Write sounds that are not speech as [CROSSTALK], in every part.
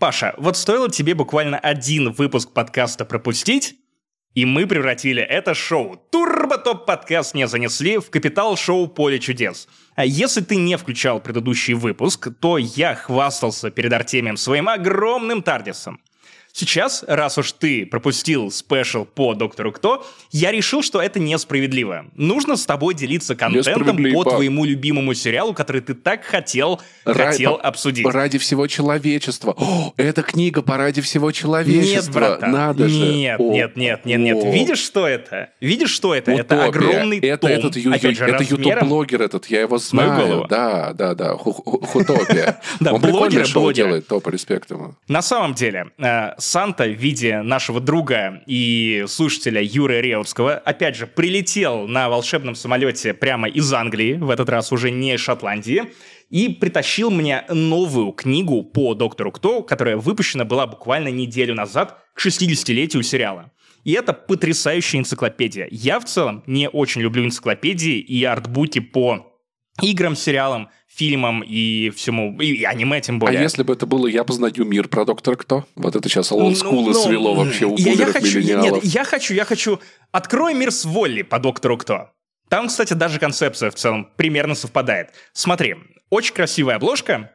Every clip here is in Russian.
Паша, вот стоило тебе буквально один выпуск подкаста пропустить, и мы превратили это шоу Турбо Топ Подкаст не занесли в капитал шоу Поле чудес. А если ты не включал предыдущий выпуск, то я хвастался перед Артемием своим огромным Тардисом. Сейчас, раз уж ты пропустил спешл по Доктору Кто, я решил, что это несправедливо. Нужно с тобой делиться контентом по твоему любимому сериалу, который ты так хотел, Ра- хотел по- обсудить. Ради всего человечества. О, эта книга по ради всего человечества. Нет, братан. Надо же. Нет, О, нет, нет, нет, нет. О. Видишь, что это? Видишь, что это? Утопия. Это огромный это том. Этот ю- Опять же, это ютуб-блогер этот, я его знаю. Мою голову. Да, да, да. Хутопия. [LAUGHS] Да, блогер, шоу делает, топ, респект ему. На самом деле, э, Санта в виде нашего друга и слушателя Юры Реутского, опять же, прилетел на волшебном самолете прямо из Англии, в этот раз уже не из Шотландии, и притащил мне новую книгу по Доктору Кто, которая выпущена была буквально неделю назад к 60-летию сериала. И это потрясающая энциклопедия. Я в целом не очень люблю энциклопедии и артбуки по играм, сериалам, фильмам и всему, и аниме тем более. А если бы это было «Я познаю мир» про Доктора Кто? Вот это сейчас олдскулы ну, ну, свело вообще у я, я хочу. Нет, я хочу, я хочу «Открой мир с Волли» по Доктору Кто. Там, кстати, даже концепция в целом примерно совпадает. Смотри, очень красивая обложка,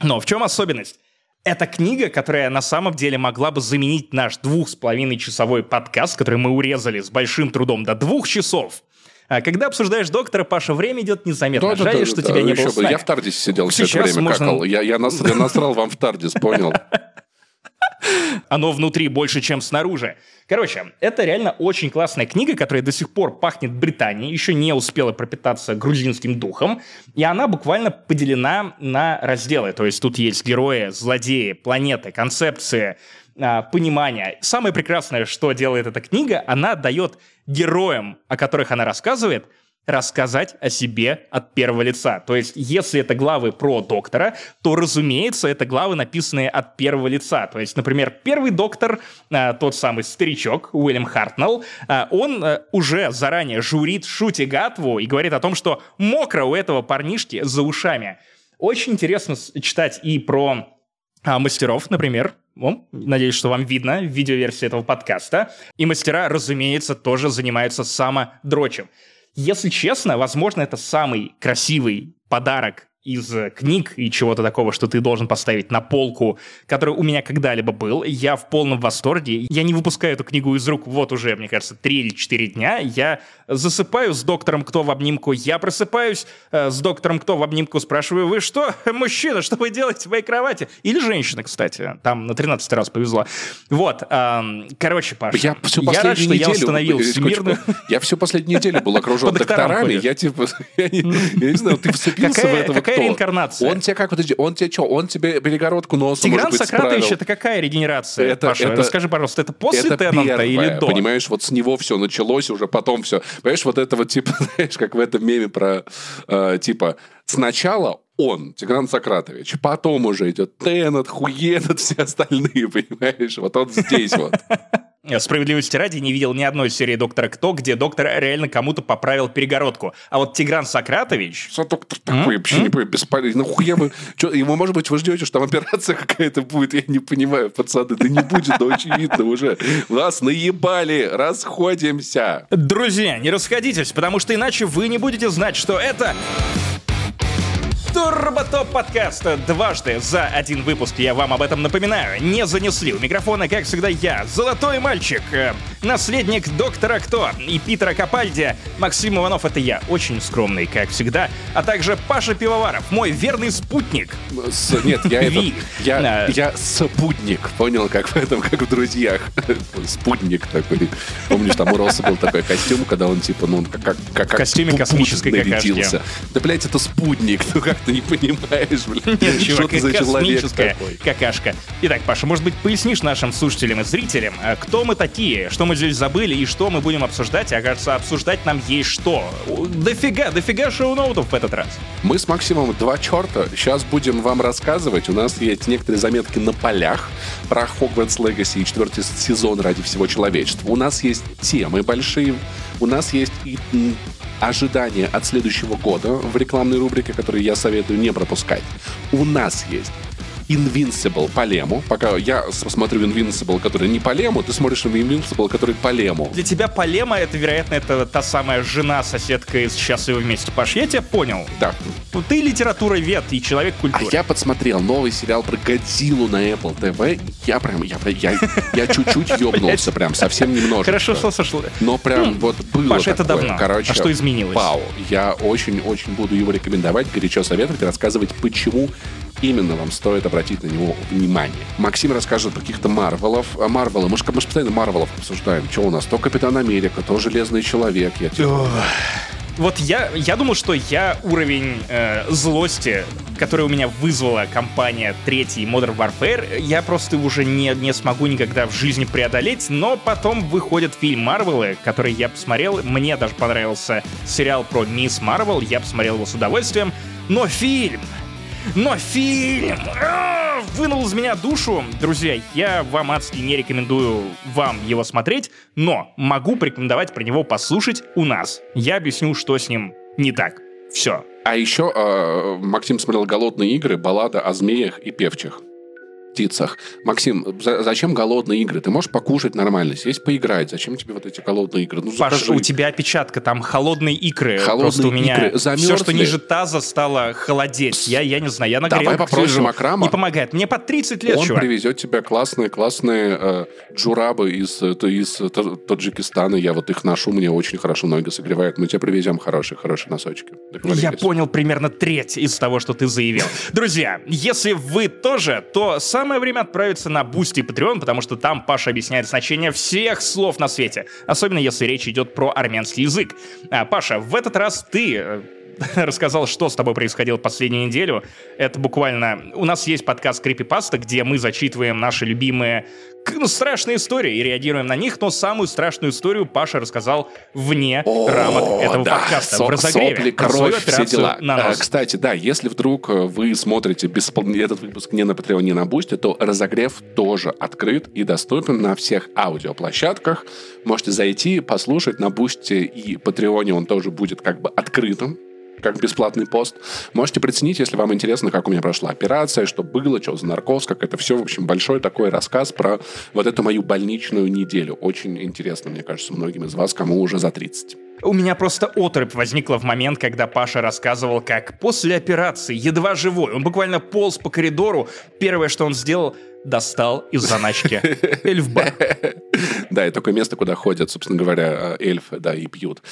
но в чем особенность? Это книга, которая на самом деле могла бы заменить наш двух с половиной часовой подкаст, который мы урезали с большим трудом до двух часов. А когда обсуждаешь доктора, Паша, время идет незаметно. Да, Жаль, да, что да, тебя да, не было Я в Тардисе сидел все это время, можно... какал. Я, я, нас, я насрал вам в Тардис, понял? [LAUGHS] Оно внутри больше, чем снаружи. Короче, это реально очень классная книга, которая до сих пор пахнет Британией, еще не успела пропитаться грузинским духом, и она буквально поделена на разделы. То есть тут есть герои, злодеи, планеты, концепции, а, понимания. Самое прекрасное, что делает эта книга, она дает героям, о которых она рассказывает, рассказать о себе от первого лица. То есть, если это главы про доктора, то, разумеется, это главы, написанные от первого лица. То есть, например, первый доктор, а, тот самый старичок Уильям Хартнелл, а, он а, уже заранее журит Шути Гатву и говорит о том, что мокро у этого парнишки за ушами. Очень интересно читать и про а, мастеров, например, о, надеюсь, что вам видно в видеоверсии этого подкаста. И мастера, разумеется, тоже занимаются самодрочем. Если честно, возможно, это самый красивый подарок из э, книг и чего-то такого, что ты должен поставить на полку, который у меня когда-либо был. Я в полном восторге. Я не выпускаю эту книгу из рук вот уже, мне кажется, три или четыре дня. Я засыпаю с доктором Кто в обнимку. Я просыпаюсь э, с доктором Кто в обнимку, спрашиваю, вы что, [LAUGHS] мужчина, что вы делаете в моей кровати? Или женщина, кстати. Там на 13 раз повезло. Вот. Э, короче, Паша, я, всю я рад, что неделю, я установил всемирную... Я всю последнюю неделю был окружен [LAUGHS] докторами. Я типа, [LAUGHS] я не знаю, ты вцепился в этого какая реинкарнация? Он тебе как, подожди, он тебе что, он тебе перегородку носа, Тигран может быть, Сократович, это какая регенерация, это, Паша? Это, Расскажи, пожалуйста, это после это Теннанта первое, или до? понимаешь, вот с него все началось, уже потом все. Понимаешь, вот это вот типа, [LAUGHS] знаешь, как в этом меме про, э, типа, сначала он, Тигран Сократович, потом уже идет Теннет, Хуенет, все остальные, [LAUGHS] понимаешь, вот он здесь вот. Справедливости ради не видел ни одной серии «Доктора Кто», где доктор реально кому-то поправил перегородку. А вот Тигран Сократович... Что доктор такой? Вообще не понимаю, бесполезно. Нахуя вы... Ему, может быть, вы ждете, что там операция какая-то будет? Я не понимаю, пацаны. Да не будет, но очевидно уже. Вас наебали. Расходимся. Друзья, не расходитесь, потому что иначе вы не будете знать, что это... Турботоп подкаста дважды за один выпуск, я вам об этом напоминаю, не занесли. У микрофона, как всегда, я, золотой мальчик, э, наследник доктора Кто и Питера Капальди. Максим Иванов — это я, очень скромный, как всегда, а также Паша Пивоваров, мой верный спутник. С, нет, я [LAUGHS] этот, я, а... я спутник, понял, как в этом, как в «Друзьях». [LAUGHS] спутник такой. Помнишь, там у Росса был такой костюм, когда он типа, ну, как, как, как В костюме космической какашки. Да, блядь, это спутник, ну как ты не понимаешь, блин. Нет, чувак, что ты за человек такой? какашка. Итак, Паша, может быть, пояснишь нашим слушателям и зрителям, а, кто мы такие, что мы здесь забыли и что мы будем обсуждать? А кажется, обсуждать нам есть что. Дофига, дофига шоу-ноутов в этот раз. Мы с Максимом два черта. Сейчас будем вам рассказывать. У нас есть некоторые заметки на полях про Hogwarts Legacy и четвертый сезон ради всего человечества. У нас есть темы большие. У нас есть и ожидания от следующего года в рекламной рубрике, которую я советую не пропускать. У нас есть Invincible по лему. Пока я смотрю Invincible, который не по лему, ты смотришь Invincible, который по лему. Для тебя Полема, это, вероятно, это та самая жена, соседка из «Счастливы вместе». Паш, я тебя понял. Да. Ну, Ты литература вет и человек А культуры. я подсмотрел новый сериал про Годзиллу на Apple TV. Я прям, я, я, я чуть-чуть [LAUGHS] ёбнулся прям, совсем немножко. Хорошо, что сошло. Но прям вот было Паш, это давно. Короче, А что изменилось? Вау. Я очень-очень буду его рекомендовать, горячо советовать рассказывать, почему именно вам стоит обратить на него внимание. Максим расскажет про каких-то Марвелов. А Марвелы, мы же мы постоянно Марвелов обсуждаем. Что у нас? То Капитан Америка, то Железный Человек. Я тебе- Вот я, я думал, что я уровень э, злости, который у меня вызвала компания третий Modern Warfare, я просто уже не, не смогу никогда в жизни преодолеть, но потом выходит фильм Марвелы, который я посмотрел, мне даже понравился сериал про Мисс Марвел, я посмотрел его с удовольствием, но фильм, но фильм а, вынул из меня душу. Друзья, я вам адски не рекомендую вам его смотреть, но могу порекомендовать про него послушать у нас. Я объясню, что с ним не так. Все. А еще э, Максим смотрел «Голодные игры», баллада о змеях и певчих птицах. Максим, за- зачем голодные игры? Ты можешь покушать нормально, сесть поиграть. Зачем тебе вот эти голодные игры? Ну, Паш, закажи. у тебя опечатка, там холодные икры. Холодные Просто у меня икры. все, Замерзли? что ниже таза, стало холодеть. Я, я не знаю, я на Давай попросим. Акрама. Не помогает. Мне под 30 лет, Он чувак. привезет тебе классные, классные э, джурабы из, э, из э, Та- Таджикистана. Я вот их ношу, мне очень хорошо ноги согревают. Мы тебе привезем хорошие, хорошие носочки. Я понял примерно треть из того, что ты заявил. Друзья, если вы тоже, то самое время отправиться на Boosty и Patreon, потому что там Паша объясняет значение всех слов на свете. Особенно если речь идет про армянский язык. А, Паша, в этот раз ты э, [LAUGHS] рассказал, что с тобой происходило последнюю неделю. Это буквально... У нас есть подкаст Крипипаста, где мы зачитываем наши любимые ну, страшные истории и реагируем на них, но самую страшную историю Паша рассказал вне О, рамок этого да, подкаста. со- в разогреве. сопли, кровь, все дела. на А, нос. Кстати, да, если вдруг э, вы смотрите беспл- этот выпуск не на Patreon, не на Бусте, то разогрев тоже открыт и доступен на всех аудиоплощадках. Можете зайти, послушать на Бусте и Патреоне, он тоже будет как бы открытым как бесплатный пост. Можете приценить, если вам интересно, как у меня прошла операция, что было, что за наркоз, как это все. В общем, большой такой рассказ про вот эту мою больничную неделю. Очень интересно, мне кажется, многим из вас, кому уже за 30. У меня просто оторопь возникла в момент, когда Паша рассказывал, как после операции, едва живой, он буквально полз по коридору, первое, что он сделал, достал из заначки [LAUGHS] эльфбар. Да, и такое место, куда ходят, собственно говоря, э, эльфы, да, и пьют.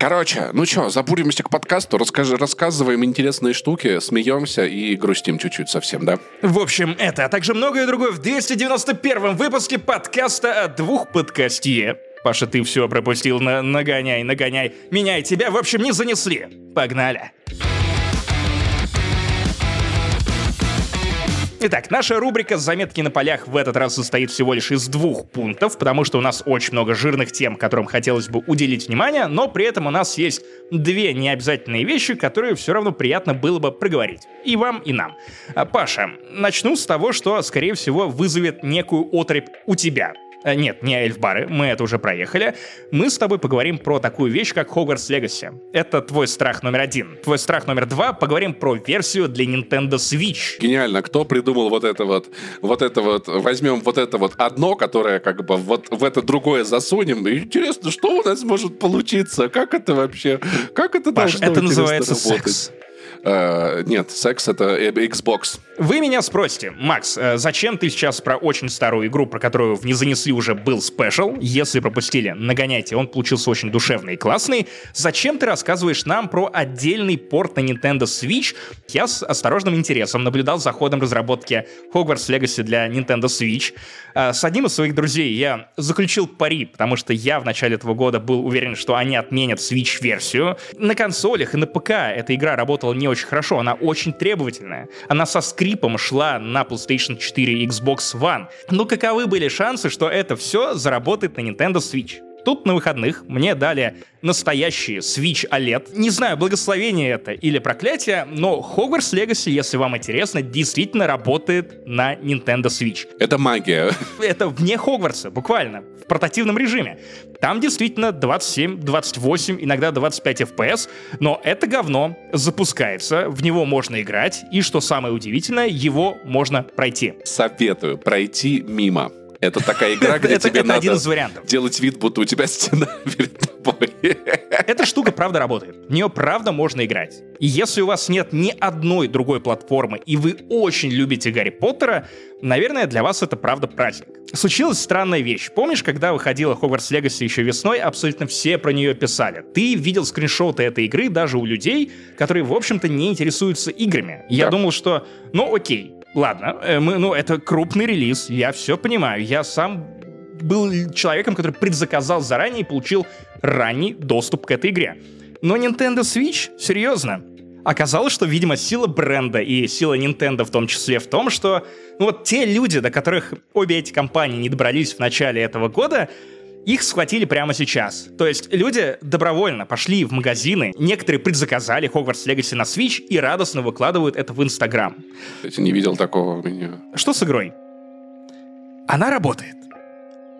Короче, ну что, забуримся к подкасту, расскажи, рассказываем интересные штуки, смеемся и грустим чуть-чуть совсем, да? В общем, это, а также многое другое в 291 выпуске подкаста от двух подкастье. Паша, ты все пропустил, на нагоняй, нагоняй. Меня и тебя, в общем, не занесли. Погнали. Итак, наша рубрика «Заметки на полях» в этот раз состоит всего лишь из двух пунктов, потому что у нас очень много жирных тем, которым хотелось бы уделить внимание, но при этом у нас есть две необязательные вещи, которые все равно приятно было бы проговорить. И вам, и нам. А, Паша, начну с того, что, скорее всего, вызовет некую отрыбь у тебя. Э, Нет, не эльфбары, мы это уже проехали. Мы с тобой поговорим про такую вещь, как Hogwarts Legacy. Это твой страх номер один. Твой страх номер два, поговорим про версию для Nintendo Switch. Гениально. Кто придумал вот это вот, вот это вот, возьмем вот это вот одно, которое как бы вот в это другое засунем. И интересно, что у нас может получиться? Как это вообще, как это Паш, должно это называется работать? секс. Э, нет, секс это э, Xbox. Вы меня спросите, Макс, э, зачем ты сейчас про очень старую игру, про которую в «Не занесли» уже был спешл? Если пропустили, нагоняйте, он получился очень душевный и классный. Зачем ты рассказываешь нам про отдельный порт на Nintendo Switch? Я с осторожным интересом наблюдал за ходом разработки Hogwarts Legacy для Nintendo Switch. Э, С одним из своих друзей я заключил пари, потому что я в начале этого года был уверен, что они отменят Switch-версию. На консолях и на ПК эта игра работала не очень хорошо, она очень требовательная. Она со скрипом шла на PlayStation 4 и Xbox One. Но каковы были шансы, что это все заработает на Nintendo Switch? Тут на выходных мне дали настоящий Switch OLED. Не знаю, благословение это или проклятие, но Hogwarts Legacy, если вам интересно, действительно работает на Nintendo Switch. Это магия. Это вне Хогвартса, буквально, в портативном режиме. Там действительно 27, 28, иногда 25 FPS, но это говно запускается, в него можно играть, и что самое удивительное, его можно пройти. Советую пройти мимо. Это такая игра, [LAUGHS] где это, тебе это надо один из вариантов. делать вид, будто у тебя стена [LAUGHS] перед тобой. Эта штука правда работает. В нее правда можно играть. И если у вас нет ни одной другой платформы, и вы очень любите Гарри Поттера, наверное, для вас это правда праздник. Случилась странная вещь. Помнишь, когда выходила Hogwarts Legacy еще весной, абсолютно все про нее писали. Ты видел скриншоты этой игры даже у людей, которые, в общем-то, не интересуются играми. Я Да. думал, что, ну окей, ладно, э, мы, ну это крупный релиз, я все понимаю. Я сам был человеком, который предзаказал заранее и получил ранний доступ к этой игре. Но Nintendo Switch, серьезно, оказалось, что, видимо, сила бренда и сила Nintendo в том числе в том, что ну вот те люди, до которых обе эти компании не добрались в начале этого года, их схватили прямо сейчас. То есть люди добровольно пошли в магазины, некоторые предзаказали Hogwarts Legacy на Switch и радостно выкладывают это в Инстаграм. Кстати, не видел такого у меня. Что с игрой? Она работает.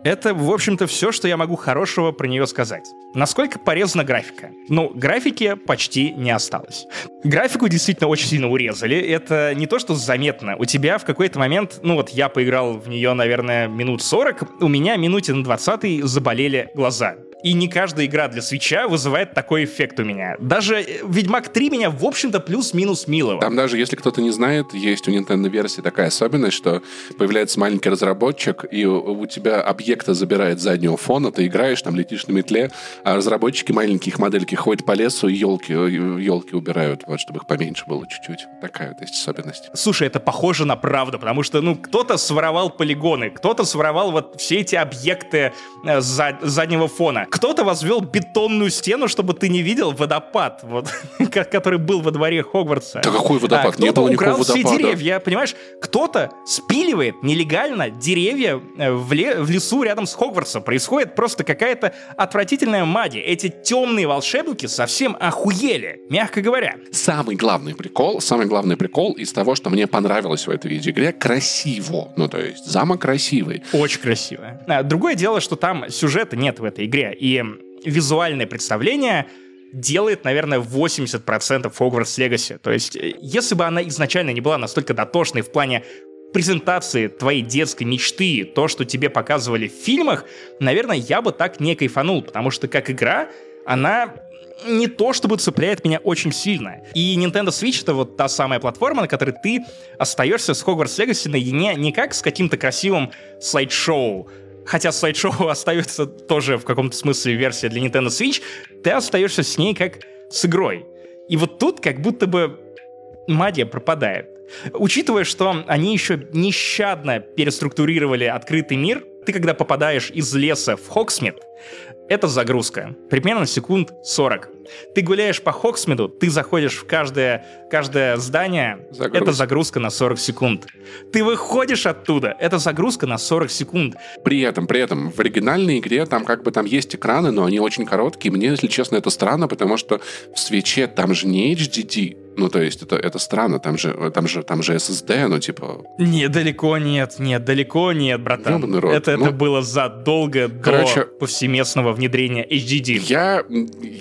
Это, в общем-то, все, что я могу хорошего про нее сказать. Насколько порезана графика? Ну, графики почти не осталось. Графику действительно очень сильно урезали. Это не то, что заметно. У тебя в какой-то момент, ну вот я поиграл в нее, наверное, минут 40, у меня минуте на 20 заболели глаза. И не каждая игра для свеча вызывает такой эффект у меня. Даже э, Ведьмак 3 меня, в общем-то, плюс-минус милого. Там даже, если кто-то не знает, есть у Nintendo версии такая особенность, что появляется маленький разработчик, и у тебя объекта забирает заднего фона, ты играешь, там летишь на метле, а разработчики маленькие их модельки ходят по лесу и елки, елки убирают, вот, чтобы их поменьше было чуть-чуть. Такая вот есть особенность. Слушай, это похоже на правду, потому что, ну, кто-то своровал полигоны, кто-то своровал вот все эти объекты э, за- заднего фона, кто-то возвел бетонную стену, чтобы ты не видел водопад, вот, [LAUGHS] ко- который был во дворе Хогвартса. Да какой водопад? А, Не было никакого украл все водопада. деревья, понимаешь? Кто-то спиливает нелегально деревья э, в, ле- в лесу рядом с Хогвартсом. Происходит просто какая-то отвратительная магия. Эти темные волшебники совсем охуели, мягко говоря. Самый главный прикол, самый главный прикол из того, что мне понравилось в этой видеоигре, красиво. Ну, то есть, замок красивый. Очень красиво. А, Другое дело, что там сюжета нет в этой игре, и визуальное представление делает, наверное, 80% Hogwarts Legacy. То есть, э, если бы она изначально не была настолько дотошной в плане презентации твоей детской мечты, то, что тебе показывали в фильмах, наверное, я бы так не кайфанул, потому что как игра, она не то чтобы цепляет меня очень сильно. И Nintendo Switch это вот та самая платформа, на которой ты остаешься с Hogwarts Legacy наедине не как с каким-то красивым слайд-шоу, хотя слайд-шоу [LAUGHS] остается тоже в каком-то смысле версия для Nintendo Switch, ты остаешься с ней как с игрой. И вот тут как будто бы магия пропадает. Учитывая, что они еще нещадно переструктурировали открытый мир, ты когда попадаешь из леса в Хоксмит, это загрузка. Примерно секунд 40. Ты гуляешь по Хоксмиду, ты заходишь в каждое, каждое здание, Загрузка. это загрузка на 40 секунд. Ты выходишь оттуда, это загрузка на 40 секунд. При этом, при этом, в оригинальной игре там как бы там есть экраны, но они очень короткие. Мне, если честно, это странно, потому что в свече там же не HDD. Ну, то есть это, это странно, там же, там, же, там же SSD, ну, типа... Нет, далеко нет, нет, далеко нет, братан. Рот. Это, это Ну, было задолго короче, до повсеместного внедрения HDD. Я,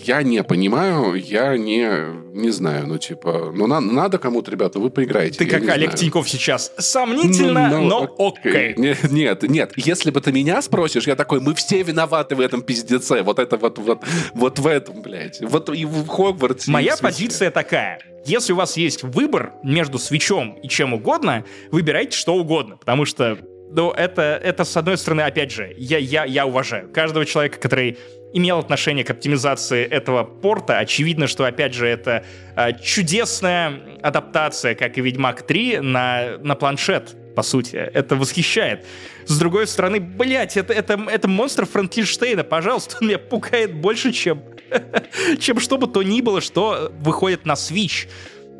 я не понимаю, я не, не знаю, ну, типа... Ну, на- надо кому-то, ребята, ну, вы поиграете. Ты как не Олег знаю. Тиньков сейчас. Сомнительно, Ну, ну, но окей. Нет, нет, нет. Если бы ты меня спросишь, я такой, мы все виноваты в этом пиздеце. Вот это вот, вот, вот в этом, блядь. Вот и в Хогвартсе. и Моя в позиция такая. Если у вас есть выбор между свечом и чем угодно, выбирайте что угодно, потому что ну, это, это, с одной стороны, опять же, я, я, я уважаю каждого человека, который имел отношение к оптимизации этого порта. Очевидно, что, опять же, это а, чудесная адаптация, как и Ведьмак 3, на, на планшет, по сути. Это восхищает. С другой стороны, блядь, это, это, это монстр Франкенштейна, пожалуйста, он меня пугает больше, чем, [LAUGHS] чем что бы то ни было, что выходит на Switch.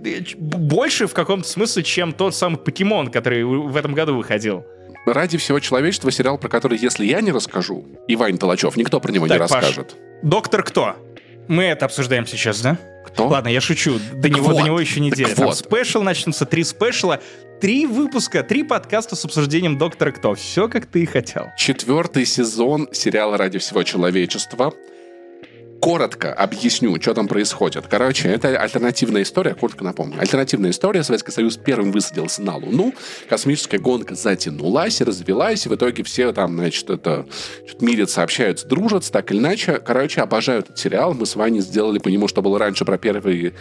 Э, Больше в каком-то смысле, чем тот самый покемон, который в этом году выходил. ради всего человечества сериал, про который, если я не расскажу, и Вань Толачев, никто про него Так, не Паш. расскажет. Доктор кто? Мы это обсуждаем сейчас, да? Кто? Ладно, я шучу. До Так него, вот, до него еще неделя. Там вот. спешл начнутся, три спешла, три выпуска, три подкаста с обсуждением Доктора Кто. Все, как ты и хотел. Четвертый сезон сериала «Ради всего человечества». Коротко объясню, что там происходит. Короче, это альтернативная история, коротко напомню. Альтернативная история. Советский Союз первым высадился на Луну. Космическая гонка затянулась, развелась, и в итоге все там, значит, это что-то мирятся, общаются, дружатся, так или иначе. Короче, обожаю этот сериал. Мы с Ваней сделали по нему, что было раньше про первые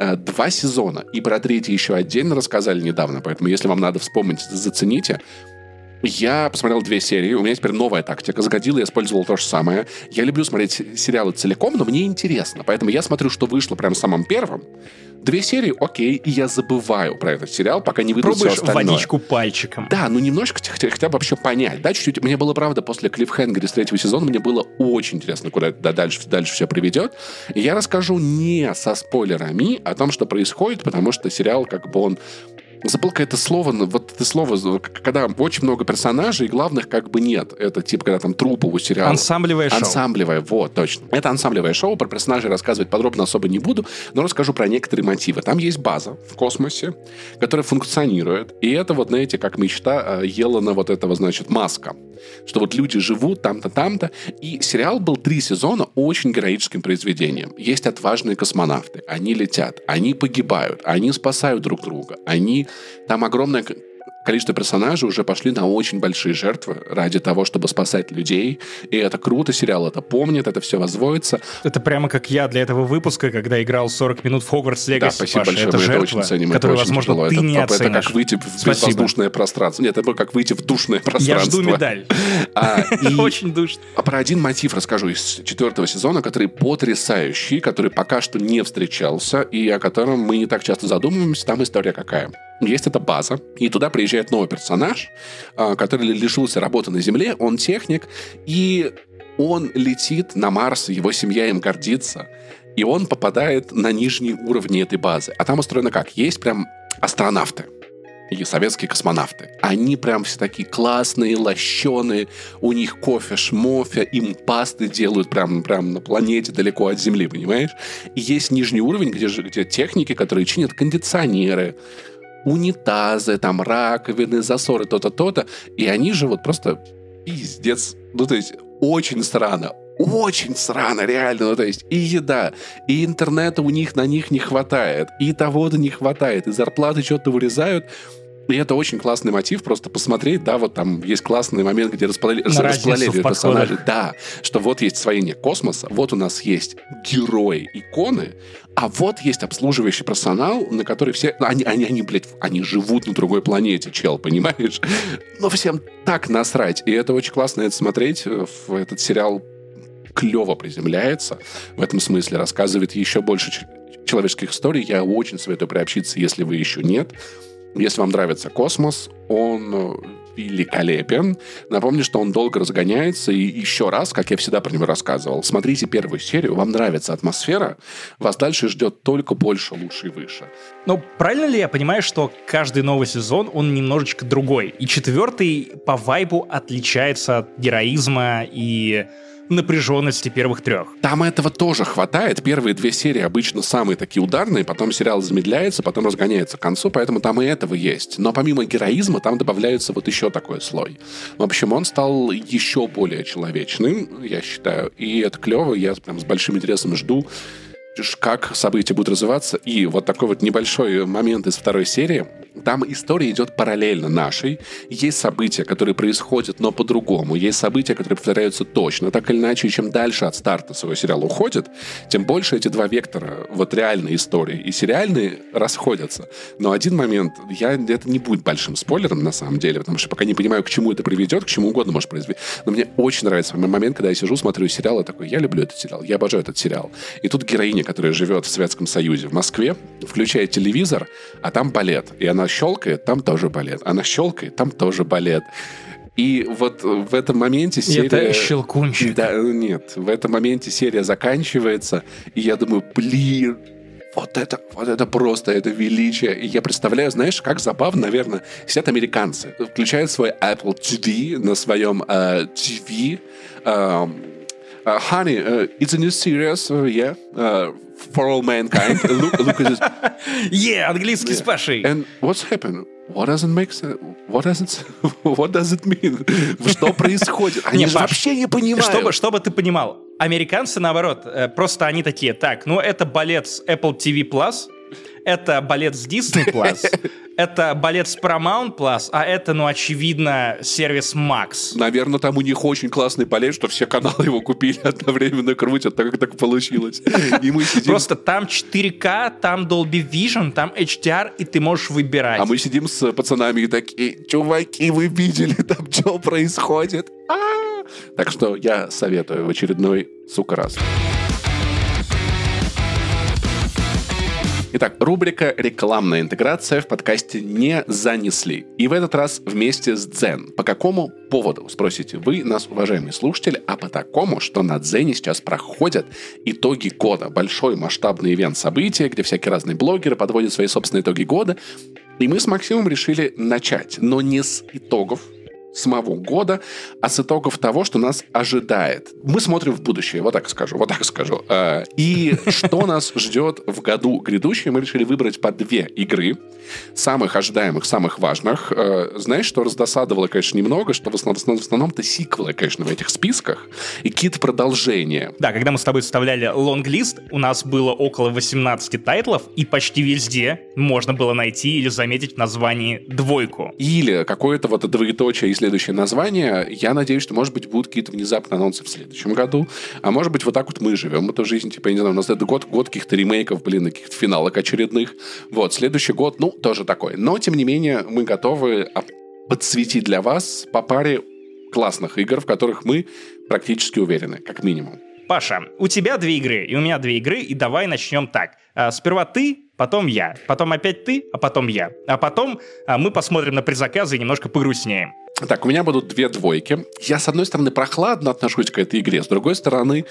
э, два сезона, и про третий еще отдельно рассказали недавно, поэтому если вам надо вспомнить, зацените. Я посмотрел две серии, у меня теперь новая тактика. Загодила, я использовал то же самое. Я люблю смотреть сериалы целиком, но мне интересно. Поэтому я смотрю, что вышло прям самым первым. Две серии, окей, и я забываю про этот сериал, пока не выйдет все остальное. водичку пальчиком. Да, ну немножко хотя, хотя бы вообще понять. Да, чуть-чуть. Мне было, правда, после клиффхенгера с третьего сезона, мне было очень интересно, куда это дальше, дальше все приведет. И я расскажу не со спойлерами о том, что происходит, потому что сериал, как бы он Забыл какое-то слово, вот это слово, когда очень много персонажей, и главных как бы нет. Это типа, когда там трупы у сериала. Ансамблевое шоу. Ансамблевое, вот, точно. Это ансамблевое шоу, про персонажей рассказывать подробно особо не буду, но расскажу про некоторые мотивы. Там есть база в космосе, которая функционирует, и это вот, знаете, как мечта э, Елана вот этого, значит, Маска. Что вот люди живут там-то, там-то. И сериал был три сезона очень героическим произведением. Есть отважные космонавты, они летят, они погибают, они спасают друг друга, они... Там огромное количество персонажей уже пошли на очень большие жертвы ради того, чтобы спасать людей. И это круто, сериал это помнит, это все возводится. Это прямо как я для этого выпуска, когда играл 40 минут в Хогвартс Легаси. Да, спасибо Паша. большое, это мы жертва, это очень ценим. это которую, очень возможно, тяжело. ты это, не это оценишь. как выйти в Спасибо. безвоздушное пространство. Нет, это как выйти в душное пространство. Я жду медаль. [LAUGHS] А, [LAUGHS] и- Очень душно. А про один мотив расскажу из четвертого сезона, который потрясающий, который пока что не встречался, и о котором мы не так часто задумываемся. Там история какая? Есть эта база, и туда приезжает новый персонаж, а, который лишился работы на Земле, он техник, и он летит на Марс, его семья им гордится, и он попадает на нижние уровни этой базы. А там устроено как? Есть прям астронавты и советские космонавты. Они прям все такие классные, лощеные, у них кофе, шмофе, им пасты делают прям, прям на планете далеко от Земли, понимаешь? И есть нижний уровень, где, же, где техники, которые чинят кондиционеры, унитазы, там раковины, засоры, то-то, то-то. И они же вот просто пиздец. Ну, то есть очень срано. Очень срано, реально. Ну, то есть и еда, и интернета у них на них не хватает, и того-то не хватает, и зарплаты что-то вырезают. И это очень классный мотив, просто посмотреть, да, вот там есть классный момент, где расплали- персонажей. подходах. Да, что вот есть освоение космоса, вот у нас есть герои, иконы, а вот есть обслуживающий персонал, на который все... ну, Они, они, они, блядь, они живут на другой планете, чел, понимаешь? Но всем так насрать. И это очень классно это смотреть. В этот сериал клево приземляется. В этом смысле рассказывает еще больше человеческих историй. Я очень советую приобщиться, если вы еще нет. Если вам нравится космос, он э, великолепен. Напомню, что он долго разгоняется. И еще раз, как я всегда про него рассказывал, смотрите первую серию, вам нравится атмосфера, вас дальше ждет только больше, лучше и выше. Но правильно ли я понимаю, что каждый новый сезон, он немножечко другой? И четвертый по вайбу отличается от героизма и напряженности первых трех. Там этого тоже хватает. Первые две серии обычно самые такие ударные, потом сериал замедляется, потом разгоняется к концу, поэтому там и этого есть. Но помимо героизма там добавляется вот еще такой слой. В общем, он стал еще более человечным, я считаю, и это клево, я прям с большим интересом жду, как события будут развиваться. И вот такой вот небольшой момент из второй серии. Там история идет параллельно нашей. Есть события, которые происходят, но по-другому. Есть события, которые повторяются точно, так или иначе. Чем дальше от старта своего сериала уходит, тем больше эти два вектора, вот реальные истории и сериальные, расходятся. Но один момент, я, это не будет большим спойлером на самом деле, потому что пока не понимаю, к чему это приведет, к чему угодно может произвести. Но мне очень нравится момент, когда я сижу, смотрю сериал, и такой, я люблю этот сериал, я обожаю этот сериал. И тут героиня, которая живет в Советском Союзе, в Москве, включает телевизор, а там балет. И она щелкает, там тоже балет. Она щелкает, там тоже балет. И вот в этом моменте серия... это щелкунчик. Да, нет, в этом моменте серия заканчивается, и я думаю, блин, вот это, вот это просто, это величие. И я представляю, знаешь, как забавно, наверное, сидят американцы, включают свой Apple TV на своем uh, TV. Uh, uh, honey, uh, it's a new series, uh, yeah, uh, for all mankind. look, look at this. Yeah, английский yeah. с Пашей. And what's happened? What does it make sense? What does it, what does it mean? Что происходит? Они же вообще не понимают. Чтобы, чтобы ты понимал, американцы, наоборот, э, просто они такие, так, ну это балет с Apple TV+, Plus, это балет с Disney+, Plus, это балет с Paramount Plus, а это, ну, очевидно, сервис Max. Наверное, там у них очень классный балет, что все каналы его купили [LAUGHS] одновременно крутят, так как так получилось. И мы сидим... Просто там 4К, там Dolby Vision, там HDR, и ты можешь выбирать. А мы сидим с пацанами и такие, чуваки, вы видели там, что происходит? А-а-а! Так что я советую в очередной, сука, раз. Итак, рубрика «Рекламная интеграция» в подкасте не занесли. И в этот раз вместе с Дзен. По какому поводу, спросите вы нас, уважаемые слушатели, а по такому, что на Дзене сейчас проходят итоги года. Большой масштабный ивент события, где всякие разные блогеры подводят свои собственные итоги года. И мы с Максимом решили начать, но не с итогов, самого года, а с итогов того, что нас ожидает. Мы смотрим в будущее, вот так скажу, вот так скажу. Э, и что нас ждет в году грядущем, мы решили выбрать по две игры, самых ожидаемых, самых важных. Э, знаешь, что раздосадовало, конечно, немного, что в основном, основном-то сиквелы, конечно, в этих списках и какие-то продолжения. Да, когда мы с тобой составляли лонглист, у нас было около 18 тайтлов, и почти везде можно было найти или заметить в названии двойку. Или какое-то вот двоеточие из следующее название. Я надеюсь, что, может быть, будут какие-то внезапные анонсы в следующем году. А может быть, вот так вот мы живем эту жизнь. Типа, я не знаю, у нас это год, год каких-то ремейков, блин, каких-то финалок очередных. Вот, следующий год, ну, тоже такой. Но, тем не менее, мы готовы подсветить для вас по паре классных игр, в которых мы практически уверены, как минимум. Паша, у тебя две игры, и у меня две игры, и давай начнем так. А, сперва ты, потом я, потом опять ты, а потом я. А потом а, мы посмотрим на предзаказы и немножко погрустнеем. Так, у меня будут две двойки. Я, с одной стороны, прохладно отношусь к этой игре, с другой стороны,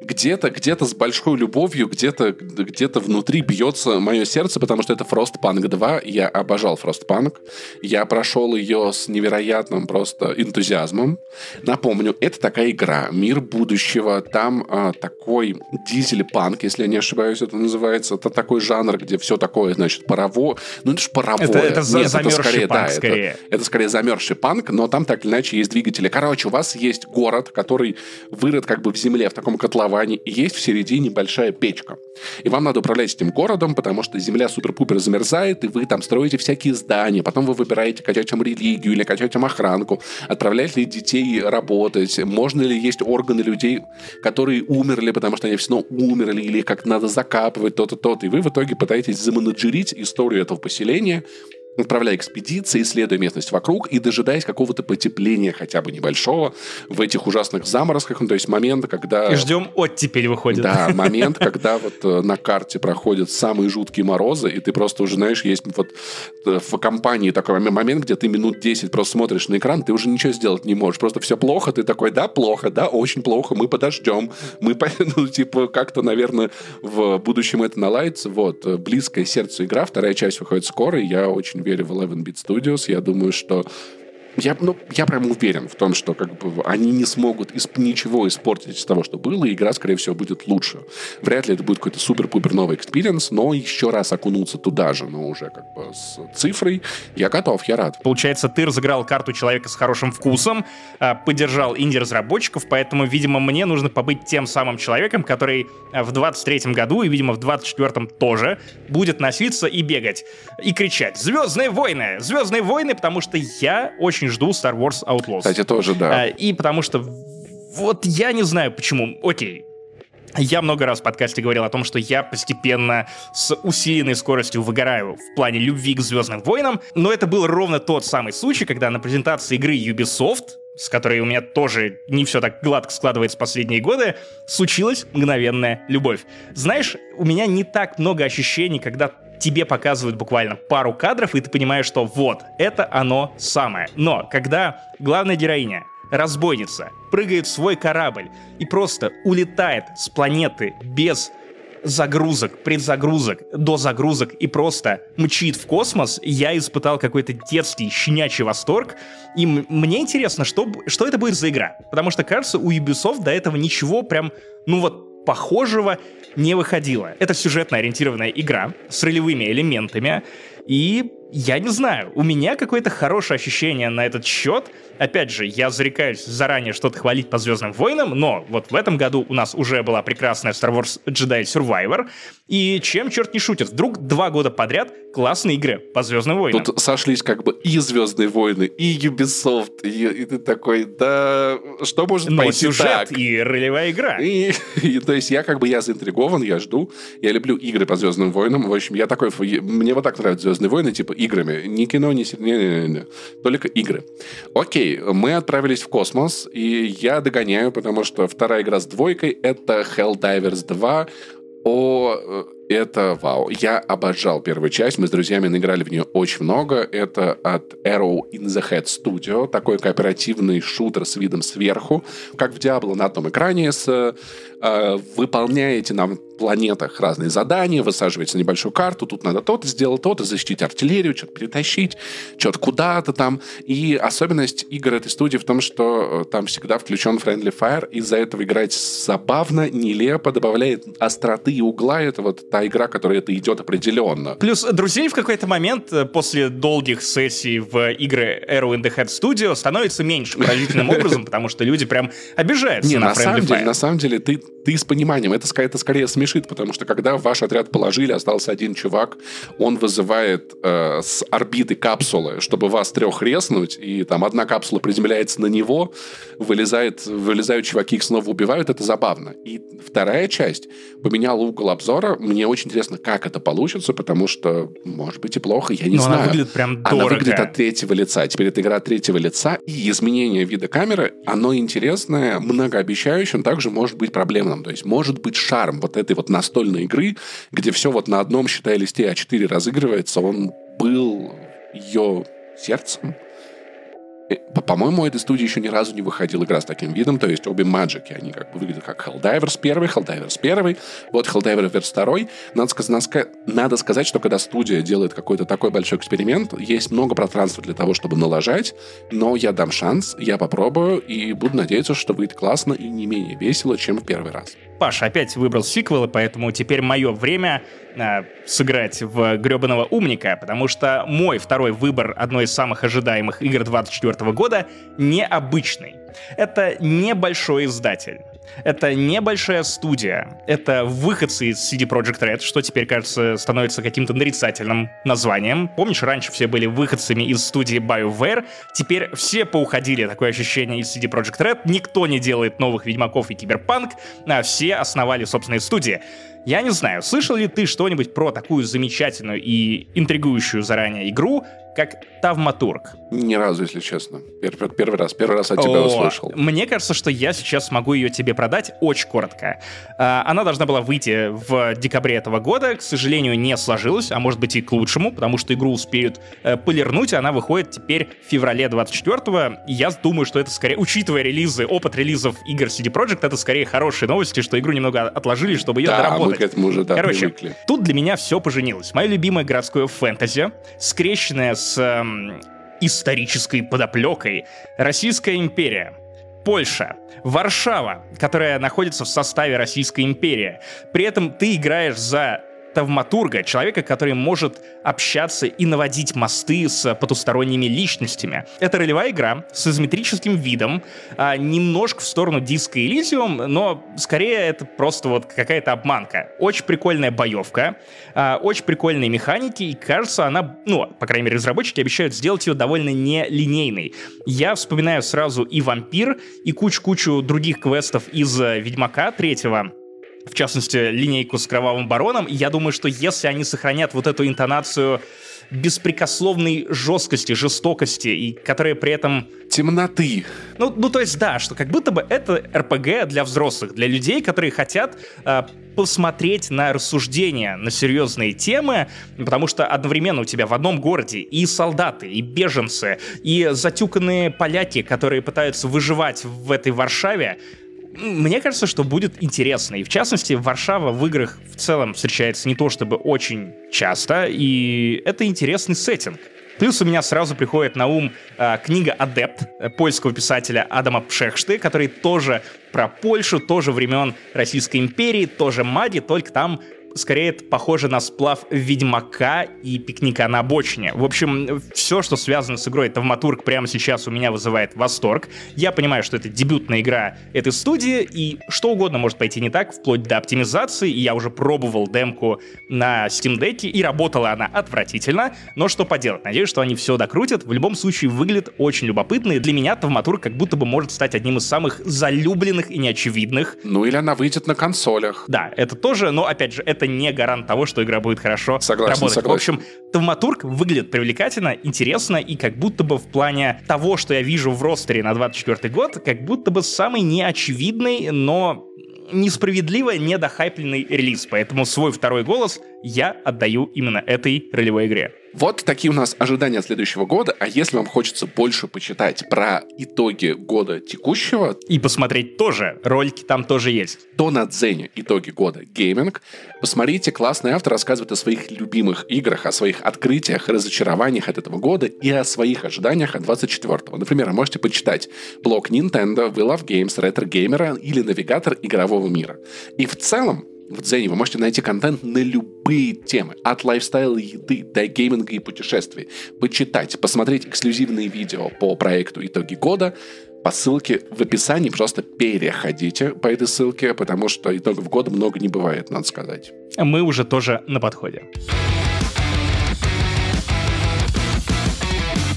где-то, где-то с большой любовью, где-то, где-то внутри бьется мое сердце, потому что это Frostpunk 2. Я обожал Frostpunk. Я прошел ее с невероятным просто энтузиазмом. Напомню, это такая игра, мир будущего. Там а, такой дизель-панк, если я не ошибаюсь, это называется. Это такой жанр, где все такое, значит, парово. Ну, это же паровое. Это, это Нет, замерзший это скорее, панк, да, скорее. Это, это скорее замерзший панк, но там так или иначе есть двигатели. Короче, у вас есть город, который вырыт как бы в земле, в таком котловане основании есть в середине большая печка. И вам надо управлять этим городом, потому что земля супер-пупер замерзает, и вы там строите всякие здания, потом вы выбираете, качать там религию или качать там охранку, отправлять ли детей работать, можно ли есть органы людей, которые умерли, потому что они все равно умерли, или как надо закапывать то-то, то-то. И вы в итоге пытаетесь заменеджерить историю этого поселения, отправляя экспедиции, исследуя местность вокруг и дожидаясь какого-то потепления хотя бы небольшого в этих ужасных заморозках, ну, то есть момент, когда... И ждем оттепель выходит. Да, [LAUGHS] момент, когда вот э, на карте проходят самые жуткие морозы, и ты просто уже, знаешь, есть вот э, в компании такой момент, где ты минут 10 просто смотришь на экран, ты уже ничего сделать не можешь, просто все плохо, ты такой, да, плохо, да, очень плохо, мы подождем, мы, [LAUGHS] ну, типа, как-то, наверное, в будущем это наладится, вот, э, близкое сердцу игра, вторая часть выходит скоро, и я очень верю в 11-bit Studios. Я думаю, что я, ну, я прям уверен в том, что как бы они не смогут исп- ничего испортить из того, что было, и игра, скорее всего, будет лучше. Вряд ли это будет какой-то супер-пупер новый experience, но еще раз окунуться туда же, но уже как бы с цифрой, я готов, я рад. Получается, ты разыграл карту человека с хорошим вкусом, а, поддержал инди-разработчиков, поэтому, видимо, мне нужно побыть тем самым человеком, который а, в 23-м году и, видимо, в 24-м тоже будет носиться и бегать, и кричать «Звездные войны! Звездные войны!» потому что я очень очень жду Star Wars Outlaws. Кстати, тоже, да. А, и потому что вот я не знаю почему. Окей, я много раз в подкасте говорил о том, что я постепенно с усиленной скоростью выгораю в плане любви к Звездным войнам, но это был ровно тот самый случай, когда на презентации игры Ubisoft, с которой у меня тоже не все так гладко складывается последние годы, случилась мгновенная любовь. Знаешь, у меня не так много ощущений, когда тебе показывают буквально пару кадров, и ты понимаешь, что вот, это оно самое. Но когда главная героиня, разбойница, прыгает в свой корабль и просто улетает с планеты без загрузок, предзагрузок, до загрузок и просто мчит в космос, я испытал какой-то детский, щенячий восторг. И мне интересно, что, что это будет за игра. Потому что, кажется, у Ubisoft до этого ничего прям, ну вот, похожего не выходило. Это сюжетно ориентированная игра с ролевыми элементами, и я не знаю, у меня какое-то хорошее ощущение на этот счет. Опять же, я зарекаюсь заранее что-то хвалить по Звездным войнам, но вот в этом году у нас уже была прекрасная Star Wars Jedi Survivor. И чем черт не шутит, вдруг два года подряд классные игры по Звездным войнам. Тут сошлись как бы и Звездные войны, и Ubisoft, и, и ты такой, да, что может но пойти сюжет так? и ролевая игра. И, [LAUGHS] и, то есть я как бы я заинтригован, я жду, я люблю игры по Звездным войнам. В общем, я такой, мне вот так нравятся Звездные войны, типа играми. Ни кино, ни... Не, не, не. Только игры. Окей, мы отправились в космос, и я догоняю, потому что вторая игра с двойкой — это Helldivers 2. О, э, это вау. Я обожал первую часть. Мы с друзьями наиграли в нее очень много. Это от Arrow in the Head Studio. Такой кооперативный шутер с видом сверху. Как в Diablo на одном экране. С, э, выполняете нам планетах разные задания, высаживаете на небольшую карту, тут надо то-то сделать, то-то, защитить артиллерию, что-то перетащить, что-то куда-то там. И особенность игр этой студии в том, что э, там всегда включен Friendly Fire, из-за этого играть забавно, нелепо, добавляет остроты и угла. Это вот та игра, которая это идет определенно. Плюс друзей в какой-то момент э, после долгих сессий в игры Arrow in the Head Studio становится меньше поразительным [LAUGHS] образом, потому что люди прям обижаются Не, на, на самом деле, на самом деле, ты, ты с пониманием. Это, это скорее смешит, потому что когда ваш отряд положили, остался один чувак, он вызывает э, с орбиты капсулы, чтобы вас трех резнуть, и там одна капсула приземляется на него, вылезает, вылезают чуваки, их снова убивают, это забавно. И вторая часть поменяла угол обзора. Мне очень интересно, как это получится, потому что, может быть, и плохо, я не Но знаю. она выглядит прям дорого. Она выглядит от третьего лица. Теперь это игра от третьего лица, и изменение вида камеры, оно интересное, многообещающее, но также может быть проблемным. То есть может быть шарм вот этой вот настольной игры, где все вот на одном, считай, листе А4 разыгрывается, он был ее сердцем. По-моему, этой студии еще ни разу не выходила игра с таким видом, то есть обе Маджики, они как бы выглядят как Helldivers 1, Helldivers 1, вот Helldivers 2. Надо сказать, надо сказать, что когда студия делает какой-то такой большой эксперимент, есть много пространства для того, чтобы налажать, но я дам шанс, я попробую и буду надеяться, что выйдет классно и не менее весело, чем в первый раз. Паша опять выбрал сиквелы, поэтому теперь мое время э, сыграть в гребаного умника, потому что мой второй выбор одной из самых ожидаемых игр 24 года необычный. Это небольшой издатель. Это небольшая студия. Это выходцы из CD Projekt Red, что теперь, кажется, становится каким-то нарицательным названием. Помнишь, раньше все были выходцами из студии BioWare, теперь все поуходили, такое ощущение, из CD Projekt Red. Никто не делает новых Ведьмаков и Киберпанк, а все основали собственные студии. Я не знаю, слышал ли ты что-нибудь про такую замечательную и интригующую заранее игру, как Тавматург? Ни разу, если честно. Первый, первый раз. Первый раз от тебя О, услышал. Мне кажется, что я сейчас смогу ее тебе продать очень коротко. А, она должна была выйти в декабре этого года. К сожалению, не сложилось, а может быть и к лучшему, потому что игру успеют э, полирнуть, она выходит теперь в феврале 24-го. Я думаю, что это скорее, учитывая релизы, опыт релизов игр CD Projekt, это скорее хорошие новости, что игру немного отложили, чтобы ее да, доработать. мы к этому уже да, Короче, привыкли. тут для меня все поженилось. Мое любимое городское фэнтези, скрещенное с эм, исторической подоплекой. Российская империя. Польша, Варшава, которая находится в составе Российской империи. При этом ты играешь за тавматурга, человека, который может общаться и наводить мосты с потусторонними личностями. Это ролевая игра с изометрическим видом, а, немножко в сторону диска Elysium, но скорее это просто вот какая-то обманка. Очень прикольная боевка, а, очень прикольные механики, и кажется, она, ну, по крайней мере, разработчики обещают сделать ее довольно нелинейной. Я вспоминаю сразу и Вампир, и кучу-кучу других квестов из Ведьмака третьего, в частности, линейку с Кровавым Бароном. И я думаю, что если они сохранят вот эту интонацию беспрекословной жесткости, жестокости, и которая при этом... Темноты. Ну, ну, то есть, да, что как будто бы это РПГ для взрослых, для людей, которые хотят э, посмотреть на рассуждения на серьезные темы, потому что одновременно у тебя в одном городе и солдаты, и беженцы, и затюканные поляки, которые пытаются выживать в этой Варшаве, Мне кажется, что будет интересно. И в частности, Варшава в играх в целом встречается не то чтобы очень часто, и это интересный сеттинг. Плюс у меня сразу приходит на ум э, книга «Адепт» польского писателя Адама Пшехшты, который тоже про Польшу, тоже времен Российской империи, тоже Мади, только там скорее это похоже на сплав Ведьмака и Пикника на обочине. В общем, все, что связано с игрой Тавматург прямо сейчас у меня вызывает восторг. Я понимаю, что это дебютная игра этой студии, и что угодно может пойти не так, вплоть до оптимизации, и я уже пробовал демку на Steam Deck, и работала она отвратительно, но что поделать, надеюсь, что они все докрутят. В любом случае, выглядит очень любопытно, и для меня Тавматург как будто бы может стать одним из самых залюбленных и неочевидных. Ну или она выйдет на консолях. Да, это тоже, но опять же, это не гарант того, что игра будет хорошо согласен, работать. Согласен. В общем, Тавматург выглядит привлекательно, интересно, и как будто бы в плане того, что я вижу в ростере на 24 год, как будто бы самый неочевидный, но несправедливо недохайпленный релиз. Поэтому свой второй голос я отдаю именно этой ролевой игре. Вот такие у нас ожидания следующего года. А если вам хочется больше почитать про итоги года текущего... И посмотреть тоже. Ролики там тоже есть. То на Дзене итоги года гейминг. Посмотрите, классный автор рассказывает о своих любимых играх, о своих открытиях, разочарованиях от этого года и о своих ожиданиях от 24-го. Например, можете почитать блог Nintendo, We Love Games, Retro Gamer или навигатор игрового мира. И в целом, в Дзене вы можете найти контент на любые темы, от лайфстайла еды до гейминга и путешествий. Почитать, посмотреть эксклюзивные видео по проекту «Итоги года», по ссылке в описании просто переходите по этой ссылке, потому что итогов года много не бывает, надо сказать. Мы уже тоже на подходе.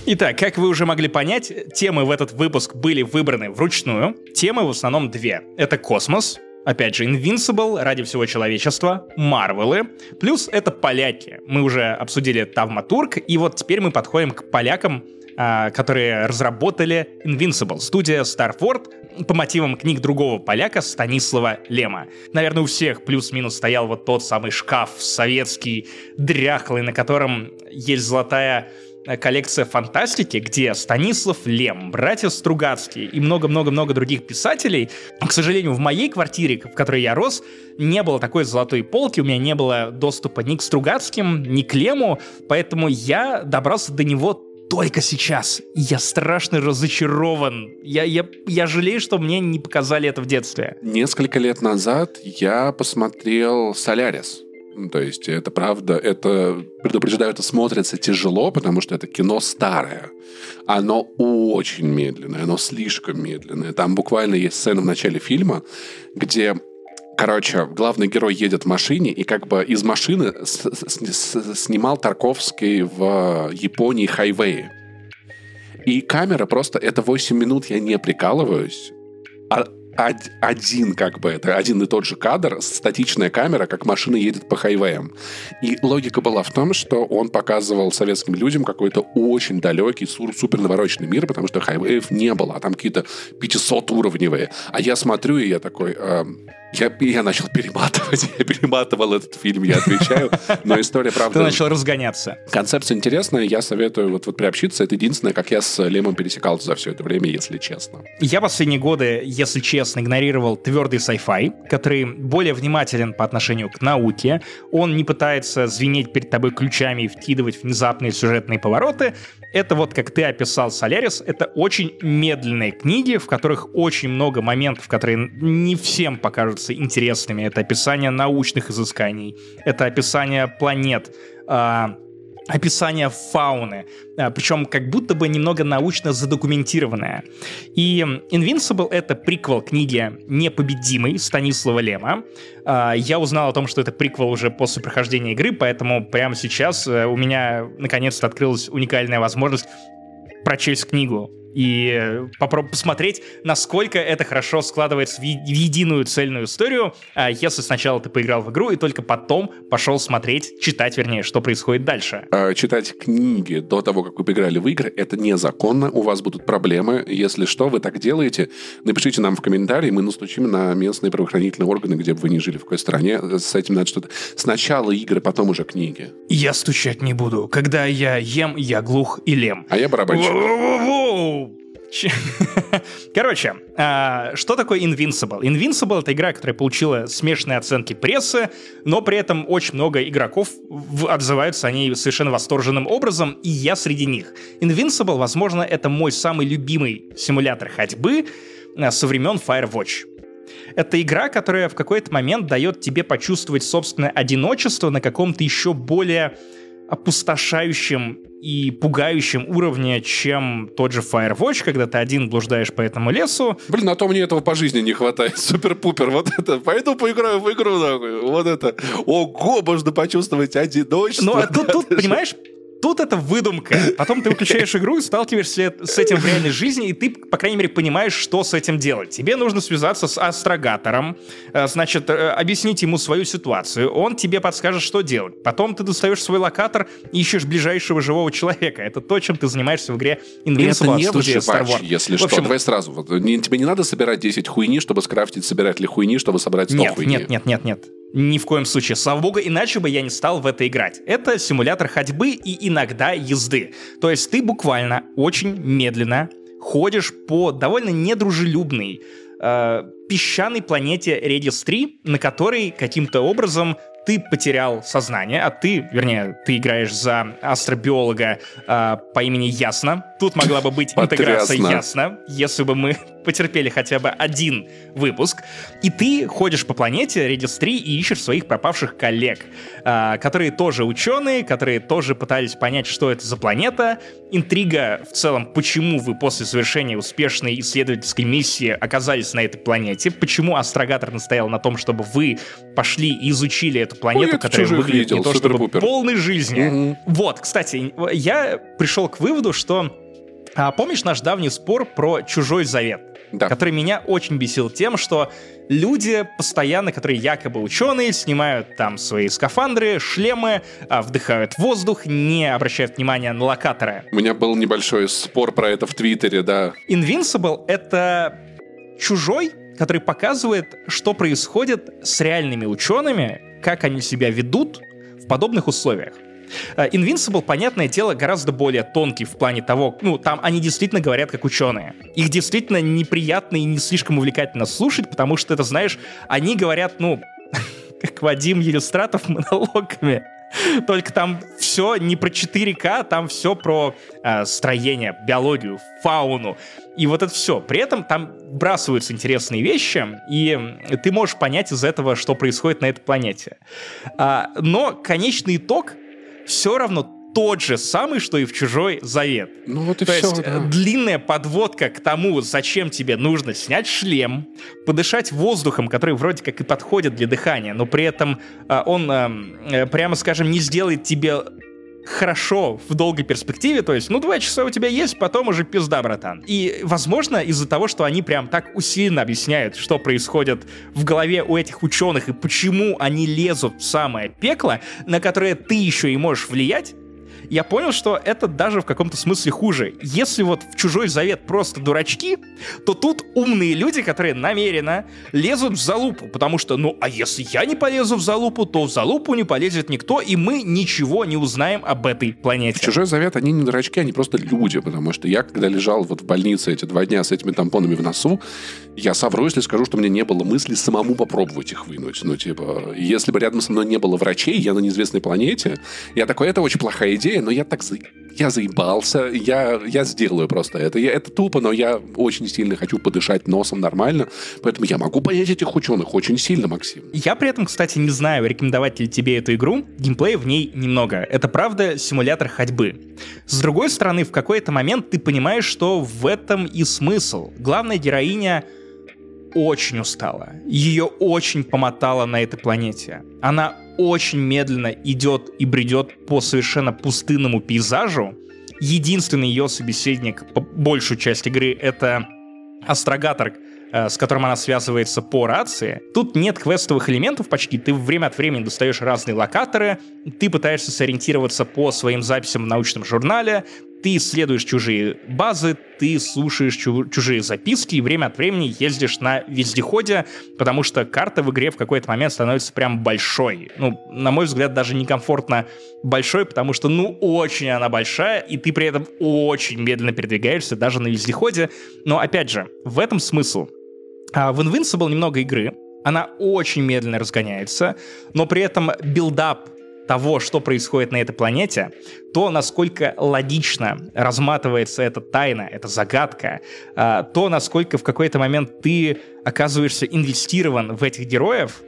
Итак, как вы уже могли понять, темы в этот выпуск были выбраны вручную. Темы в основном две. Это космос, Опять же, Invincible ради всего человечества, Марвелы, плюс это поляки. Мы уже обсудили Тавматург, и вот теперь мы подходим к полякам, а, которые разработали Invincible, студия Starford по мотивам книг другого поляка Станислава Лема. Наверное, у всех плюс-минус стоял вот тот самый шкаф советский, дряхлый, на котором есть золотая коллекция фантастики, где Станислав Лем, братья Стругацкие и много-много-много других писателей. К сожалению, в моей квартире, в которой я рос, не было такой золотой полки, у меня не было доступа ни к Стругацким, ни к Лему, поэтому я добрался до него только сейчас. Я страшно разочарован. Я, я, я жалею, что мне не показали это в детстве. Несколько лет назад я посмотрел «Солярис». Ну, то есть это правда, это, предупреждаю, это смотрится тяжело, потому что это кино старое. Оно очень медленное, оно слишком медленное. Там буквально есть сцена в начале фильма, где Короче, главный герой едет в машине, и как бы из машины с -с снимал Тарковский в Японии хайвей. И камера просто, это 8 минут, я не прикалываюсь, а один как бы, это один и тот же кадр, статичная камера, как машина едет по хайвеям. И логика была в том, что он показывал советским людям какой-то очень далекий, супер навороченный мир, потому что хайвеев не было, а там какие-то 500 уровневые. А я смотрю, и я такой... Э, я, я начал перематывать. [LAUGHS] Я перематывал этот фильм, я отвечаю. Но история, правда... Ты начал разгоняться. Концепция интересная. Я советую вот, вот приобщиться. Это единственное, как я с Лемом пересекался за все это время, если честно. Я последние годы, если честно, игнорировал твердый sci-fi, который более внимателен по отношению к науке. Он не пытается звенеть перед тобой ключами и вкидывать внезапные сюжетные повороты. Это вот, как ты описал Солярис, это очень медленные книги, в которых очень много моментов, которые не всем покажутся интересными. Это описание научных изысканий, это описание планет, а, описание фауны, а, причем как будто бы немного научно задокументированное. И Invincible — это приквел книги «Непобедимый» Станислава Лема. А, я узнал о том, что это приквел уже после прохождения игры, поэтому прямо сейчас э, у меня наконец-то открылась уникальная возможность прочесть книгу и попробовать посмотреть, насколько это хорошо складывается в, в единую цельную историю, а если сначала ты поиграл в игру и только потом пошел смотреть, читать, вернее, что происходит дальше. А, читать книги до того, как вы поиграли в игры, это незаконно, у вас будут проблемы. Если что, вы так делаете, напишите нам в комментарии, мы настучим на местные правоохранительные органы, где бы вы ни жили, в какой стране. С этим надо что-то... Сначала игры, потом уже книги. Я стучать не буду. Когда я ем, я глух и лем. А я барабанщик. Воу-воу-воу! [LAUGHS] Короче, а, что такое Invincible? Invincible — это игра, которая получила смешанные оценки прессы, но при этом очень много игроков отзываются о ней совершенно восторженным образом, и я среди них. Invincible, возможно, это мой самый любимый симулятор ходьбы а, со времен Firewatch. Это игра, которая в какой-то момент дает тебе почувствовать собственное одиночество на каком-то еще более опустошающем и пугающем уровне, чем тот же Firewatch, когда ты один блуждаешь по этому лесу. Блин, а то мне этого по жизни не хватает. [LAUGHS] Супер-пупер. Вот это. Пойду поиграю в игру, нахуй. Вот это. Ого, можно почувствовать одиночество. Ну, а тут, тут [LAUGHS] понимаешь, Тут это выдумка. Потом ты выключаешь игру и сталкиваешься с этим в реальной жизни, и ты, по крайней мере, понимаешь, что с этим делать. Тебе нужно связаться с астрогатором, э, значит, э, объяснить ему свою ситуацию. Он тебе подскажет, что делать. Потом ты достаешь свой локатор и ищешь ближайшего живого человека. Это то, чем ты занимаешься в игре Invincible от студии Star Wars. если общем, что. Давай сразу. Вот, тебе не надо собирать 10 хуйни, чтобы скрафтить собиратели хуйни, чтобы собрать 100 нет, хуйни. Нет, нет, нет, нет. Ни в коем случае. Слава богу, иначе бы я не стал в это играть. Это симулятор ходьбы и иногда езды. То есть ты буквально очень медленно ходишь по довольно недружелюбной э, песчаной планете Redis 3, на которой каким-то образом ты потерял сознание, а ты, вернее, ты играешь за астробиолога э, по имени Ясно. Тут могла бы быть интеграция Ясно, если бы мы [LAUGHS] потерпели хотя бы один выпуск. И ты ходишь по планете Redis 3 и ищешь своих пропавших коллег, э, которые тоже ученые, которые тоже пытались понять, что это за планета. Интрига в целом, почему вы после завершения успешной исследовательской миссии оказались на этой планете, почему астрогатор настоял на том, чтобы вы пошли и изучили эту планету, Ой, которая выглядит видел, не то чтобы полной жизни. Угу. Вот, кстати, я пришел к выводу, что а, помнишь наш давний спор про чужой завет? Да. Который меня очень бесил тем, что люди постоянно, которые якобы ученые, снимают там свои скафандры, шлемы, а, вдыхают воздух, не обращают внимания на локаторы. У меня был небольшой спор про это в Твиттере, да. Invincible — это чужой, который показывает, что происходит с реальными учеными, как они себя ведут в подобных условиях. Э, Invincible, понятное дело, гораздо более тонкий в плане того, ну, там они действительно говорят как ученые. Их действительно неприятно и не слишком увлекательно слушать, потому что, это знаешь, они говорят, ну, [LAUGHS] как Вадим Елистратов [LAUGHS] монологами. [LAUGHS] Только там все не про 4К, там все про э, строение, биологию, фауну. И вот это все. При этом там бросаются интересные вещи, и ты можешь понять из этого, что происходит на этой планете. А, но конечный итог все равно тот же самый, что и в «Чужой завет». Ну вот и То все, есть да. длинная подводка к тому, зачем тебе нужно снять шлем, подышать воздухом, который вроде как и подходит для дыхания, но при этом а, он, э, прямо скажем, не сделает тебе хорошо в долгой перспективе, то есть, ну, два часа у тебя есть, потом уже пизда, братан. И, возможно, из-за того, что они прям так усиленно объясняют, что происходит в голове у этих ученых и почему они лезут в самое пекло, на которое ты еще и можешь влиять, я понял, что это даже в каком-то смысле хуже. Если вот в чужой завет просто дурачки, то тут умные люди, которые намеренно лезут в залупу, потому что, ну, а если я не полезу в залупу, то в залупу не полезет никто, и мы ничего не узнаем об этой планете. В чужой завет они не дурачки, они просто люди, потому что я, когда лежал вот в больнице эти два дня с этими тампонами в носу, я совру, если скажу, что у меня не было мысли самому попробовать их вынуть. Ну, типа, если бы рядом со мной не было врачей, я на неизвестной планете, я такой, это очень плохая идея, но я так за... я заебался, я, я сделаю просто это. Я, это тупо, но я очень сильно хочу подышать носом нормально, поэтому я могу понять этих ученых очень сильно, Максим. Я при этом, кстати, не знаю, рекомендовать ли тебе эту игру. Геймплея в ней немного. Это правда симулятор ходьбы. С другой стороны, в какой-то момент ты понимаешь, что в этом и смысл. Главная героиня очень устала. Ее очень помотало на этой планете. Она очень медленно идет и бредет по совершенно пустынному пейзажу. Единственный ее собеседник по большую часть игры — это астрогатор, э, с которым она связывается по рации. Тут нет квестовых элементов почти. Ты время от времени достаешь разные локаторы, ты пытаешься сориентироваться по своим записям в научном журнале, ты исследуешь чужие базы, ты слушаешь чу- чужие записки и время от времени ездишь на вездеходе, потому что карта в игре в какой-то момент становится прям большой. Ну, на мой взгляд, даже некомфортно большой, потому что, ну, очень она большая, и ты при этом очень медленно передвигаешься даже на вездеходе. Но, опять же, в этом смысл. А в Invincible немного игры, она очень медленно разгоняется, но при этом build-up того, что происходит на этой планете, то, насколько логично разматывается эта тайна, эта загадка, а, то, насколько в какой-то момент ты оказываешься инвестирован в этих героев,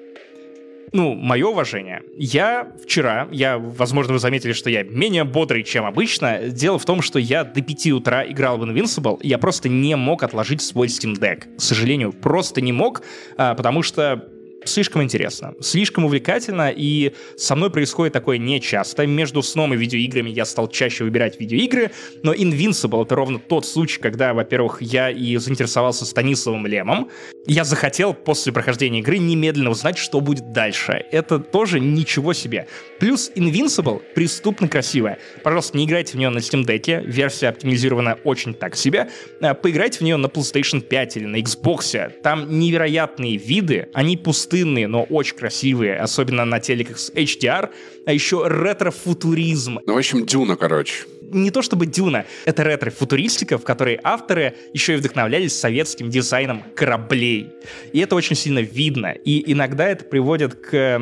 ну, мое уважение. Я вчера, я, возможно, вы заметили, что я менее бодрый, чем обычно. Дело в том, что я до 5 утра играл в Invincible, и я просто не мог отложить свой Steam Deck. К сожалению, просто не мог, а, потому что слишком интересно, слишком увлекательно, и со мной происходит такое нечасто. Между сном и видеоиграми я стал чаще выбирать видеоигры, но Invincible — это ровно тот случай, когда, во-первых, я и заинтересовался Станиславом Лемом. Я захотел после прохождения игры немедленно узнать, что будет дальше. Это тоже ничего себе. Плюс Invincible преступно красивая. Пожалуйста, не играйте в нее на Steam Deck, версия оптимизирована очень так себе. А, поиграйте в нее на PlayStation 5 или на Xbox. Там невероятные виды, они пустые пустынные, но очень красивые, особенно на телеках с HDR, а еще ретро-футуризм. Ну, в общем, Дюна, короче. Не то чтобы Дюна, это ретро-футуристика, в которой авторы еще и вдохновлялись советским дизайном кораблей. И это очень сильно видно. И иногда это приводит к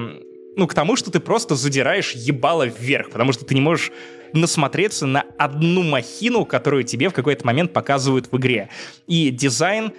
ну, к тому, что ты просто задираешь ебало вверх, потому что ты не можешь насмотреться на одну махину, которую тебе в какой-то момент показывают в игре. И дизайн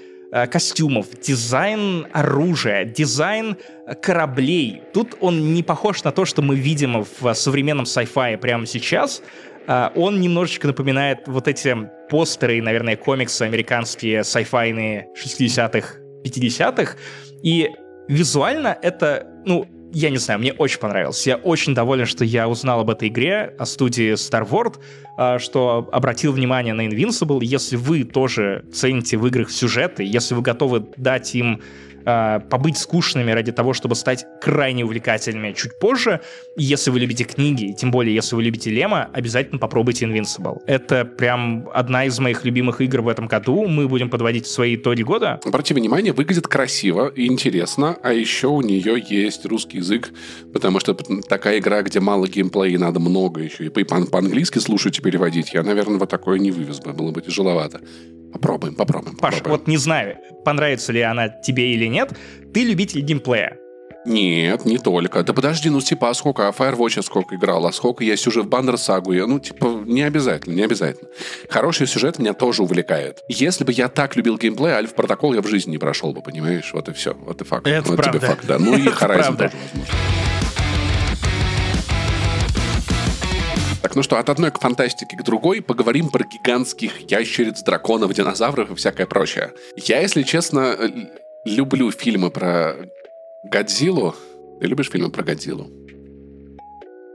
костюмов, дизайн оружия, дизайн э, кораблей. Тут он не похож на то, что мы видим в современном sci-fi прямо сейчас. Э, он немножечко напоминает вот эти постеры, наверное, комиксы американские sci-fi 60-х, 50-х. И визуально это, ну, я не знаю, мне очень понравилось. Я очень доволен, что я узнал об этой игре, о студии Starward, а, что обратил внимание на Invincible. Если вы тоже цените в играх сюжеты, если вы готовы дать им э, побыть скучными ради того, чтобы стать крайне увлекательными чуть позже. Если вы любите книги, тем более если вы любите Лема, обязательно попробуйте Invincible. Это прям одна из моих любимых игр в этом году. Мы будем подводить свои итоги года. Обратите внимание, выглядит красиво и интересно, а еще у нее есть русский язык, потому что такая игра, где мало геймплея, надо много еще, и по-английски слушать и переводить. Я, наверное, вот такое не вывез бы, было бы тяжеловато. Попробуем, попробуем. Паш, попробуем. вот не знаю, понравится ли она тебе или нет, ты любитель геймплея. Нет, не только. Да подожди, ну типа, а сколько? А Firewatch я сколько играл? А сколько есть уже в Баннер Сагу? Я, ну, типа, не обязательно, не обязательно. Хороший сюжет меня тоже увлекает. Если бы я так любил геймплей, Альф Протокол я в жизни не прошел бы, понимаешь? Вот и все. Вот и факт. Это вот правда. тебе факт, да. Ну и Horizon тоже, возможно. Так, ну что, от одной к фантастике к другой поговорим про гигантских ящериц, драконов, динозавров и всякое прочее. Я, если честно, люблю фильмы про Годзиллу. Ты любишь фильмы про Годзиллу?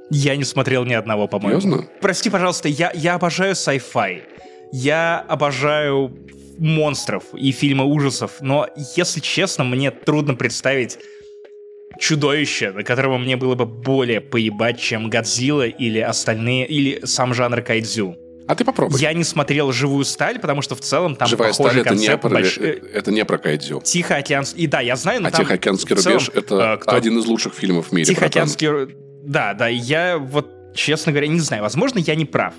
Я не смотрел ни одного, по-моему. Серьезно? Прости, пожалуйста, я, я обожаю sci-fi. Я обожаю монстров и фильмы ужасов, но, если честно, мне трудно представить чудовище, на которого мне было бы более поебать, чем Годзилла или остальные, или сам жанр кайдзю. А ты попробуй. Я не смотрел «Живую сталь», потому что в целом там Живая похожий сталь это не, концепт. про, больш- это не про кайдзю. Тихоокеанский... И да, я знаю, но А там Тихоокеанский рубеж это э, кто- один из лучших фильмов в мире. братан. Тихоокеанский... ру- Да, да, я вот честно говоря, не знаю, возможно, я не прав.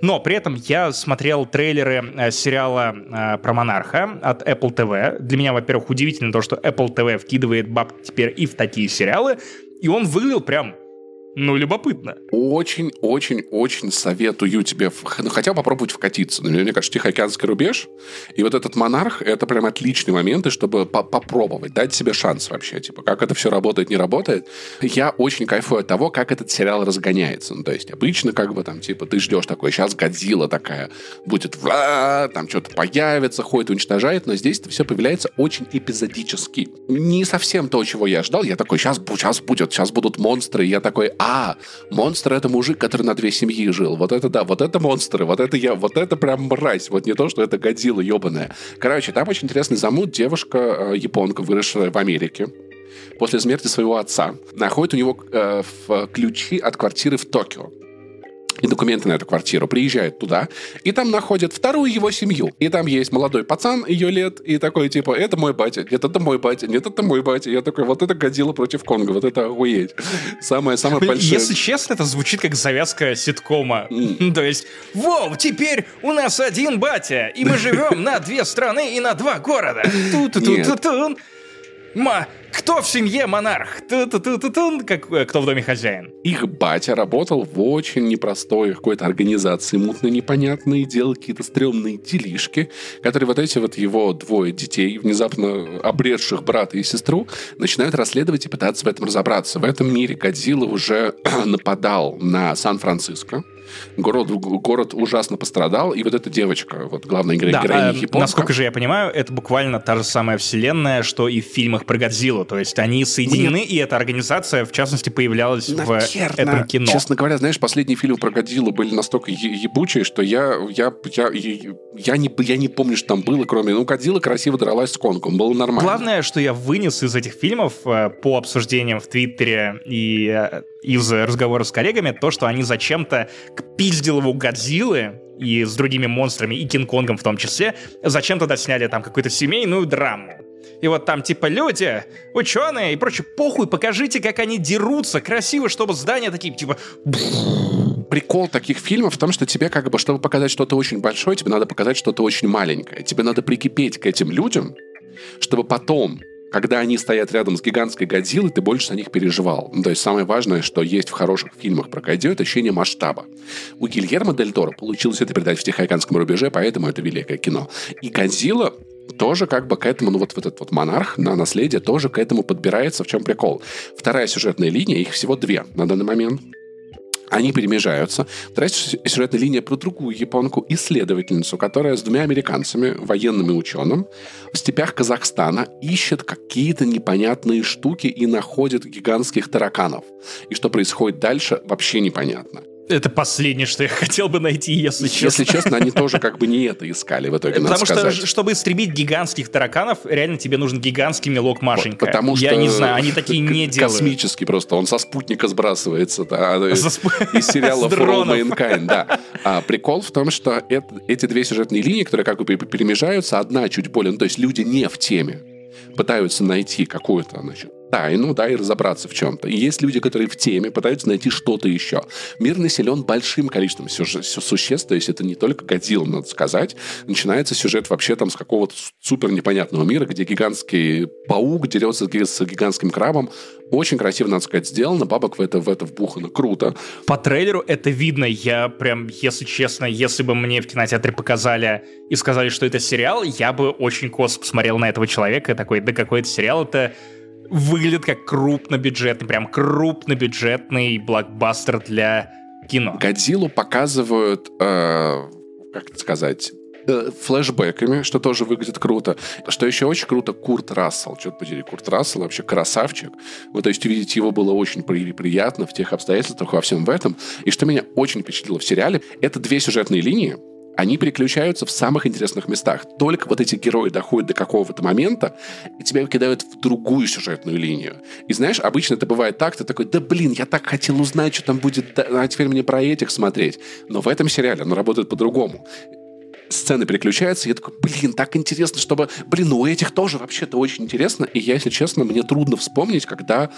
Но при этом я смотрел трейлеры э, сериала э, про монарха от Apple TV. Для меня, во-первых, удивительно то, что Apple TV вкидывает баб теперь и в такие сериалы. И он выглядел прям, ну, любопытно. Очень-очень-очень советую тебе, ну, хотя бы попробовать вкатиться. Ну, Мне кажется, Тихоокеанский рубеж и вот этот монарх — это прям отличные моменты, чтобы по- попробовать, дать себе шанс вообще. Типа, как это все работает, не работает. Я очень кайфую от того, как этот сериал разгоняется. Ну, то есть обычно как бы там, типа, ты ждешь такой, сейчас Годзилла такая будет, «Ва!» там что-то появится, ходит, уничтожает, но здесь это все появляется очень эпизодически. Не совсем то, чего я ждал. Я такой, сейчас, сейчас будет, сейчас будут монстры. И я такой, а, монстр это мужик, который на две семьи жил. Вот это да, вот это монстры, вот это я, вот это прям мразь. Вот не то, что это Годзилла ебаная. Короче, там очень интересный замут. Девушка, э, японка, выросшая в Америке, после смерти своего отца, находит у него э, в ключи от квартиры в Токио. И документы на эту квартиру, приезжают туда, и там находят вторую его семью. И там есть молодой пацан, ее лет, и такой, типа, это мой батя, нет, это мой батя, нет, это мой батя. Я такой, вот это Годзилла против Конга, вот это охуеть. Самое-самое большое. Если честно, это звучит как завязка ситкома. Mm. [LAUGHS] То есть, воу, теперь у нас один батя, и мы живем на две страны и на два города. [LAUGHS] Ту-ту-ту-ту-тун. Ма, кто в семье монарх? Ту -ту -ту -ту -ту, как, э, кто в доме хозяин? Их батя работал в очень непростой какой-то организации, мутно непонятные, делал какие-то стрёмные делишки, которые вот эти вот его двое детей, внезапно обретших брата и сестру, начинают расследовать и пытаться в этом разобраться. В этом мире Годзилла уже [CLEARS THROAT] нападал на Сан-Франциско, город, город ужасно пострадал, и вот эта девочка, вот главная героиня, да, э, японка. Насколько же я понимаю, это буквально та же самая вселенная, что и в фильмах про Годзиллу, то есть они соединены, Мне... и эта организация, в частности, появлялась Наверно. в этом кино. Честно говоря, знаешь, последние фильмы про Годзиллу были настолько ебучие, что я, я, я, я, не, я не помню, что там было, кроме, ну, Годзилла красиво дралась с Конгом, было нормально. Главное, что я вынес из этих фильмов э, по обсуждениям в Твиттере и э, из разговора с коллегами, то, что они зачем-то к пиздилову Годзиллы и с другими монстрами, и Кинг-Конгом в том числе, зачем тогда сняли там какую-то семейную драму. И вот там типа люди, ученые и прочее, похуй, покажите, как они дерутся красиво, чтобы здания такие типа... Прикол таких фильмов в том, что тебе как бы, чтобы показать что-то очень большое, тебе надо показать что-то очень маленькое. Тебе надо прикипеть к этим людям, чтобы потом когда они стоят рядом с гигантской Годзиллой, ты больше за них переживал. Ну, то есть самое важное, что есть в хороших фильмах про Годзиллу, это ощущение масштаба. У Гильермо Дель Торо получилось это передать в Тихоокеанском рубеже, поэтому это великое кино. И Годзилла тоже как бы к этому, ну вот этот вот монарх на наследие тоже к этому подбирается. В чем прикол? Вторая сюжетная линия, их всего две на данный момент они перемежаются. Вторая сюжетная линия про другую японку, исследовательницу, которая с двумя американцами, военными ученым, в степях Казахстана ищет какие-то непонятные штуки и находит гигантских тараканов. И что происходит дальше, вообще непонятно. Это последнее, что я хотел бы найти, если честно. Если честно, они тоже как бы не это искали в итоге, Потому что, сказать. чтобы истребить гигантских тараканов, реально тебе нужен гигантский мелок Машенька. Потому что... Я не знаю, они такие не делают. Космический просто, он со спутника сбрасывается, да, [LAUGHS] из сериала For All Mankind, да. А прикол в том, что эти две сюжетные линии, которые как бы перемежаются, одна чуть более, ну, то есть люди не в теме, пытаются найти какую-то, значит, тайну, да, и разобраться в чем-то. И есть люди, которые в теме пытаются найти что-то еще. Мир населен большим количеством существ, то есть это не только Годзилла, надо сказать. Начинается сюжет вообще там с какого-то супер непонятного мира, где гигантский паук дерется с гигантским крабом. Очень красиво, надо сказать, сделано. Бабок в это, в это вбухано. Круто. По трейлеру это видно. Я прям, если честно, если бы мне в кинотеатре показали и сказали, что это сериал, я бы очень косо посмотрел на этого человека такой, да какой это сериал, это выглядит как крупнобюджетный, прям крупнобюджетный блокбастер для кино. Годзиллу показывают, э, как сказать, э, флешбэками, что тоже выглядит круто. Что еще очень круто, Курт Рассел. Черт подери, Курт Рассел вообще красавчик. Вот, то есть увидеть его было очень приятно в тех обстоятельствах, во всем в этом. И что меня очень впечатлило в сериале, это две сюжетные линии, они переключаются в самых интересных местах. Только вот эти герои доходят до какого-то момента, и тебя кидают в другую сюжетную линию. И знаешь, обычно это бывает так, ты такой, да блин, я так хотел узнать, что там будет, а теперь мне про этих смотреть. Но в этом сериале оно работает по-другому сцены переключаются, я такой, блин, так интересно, чтобы... Блин, ну у этих тоже вообще-то очень интересно. И я, если честно, мне трудно вспомнить, когда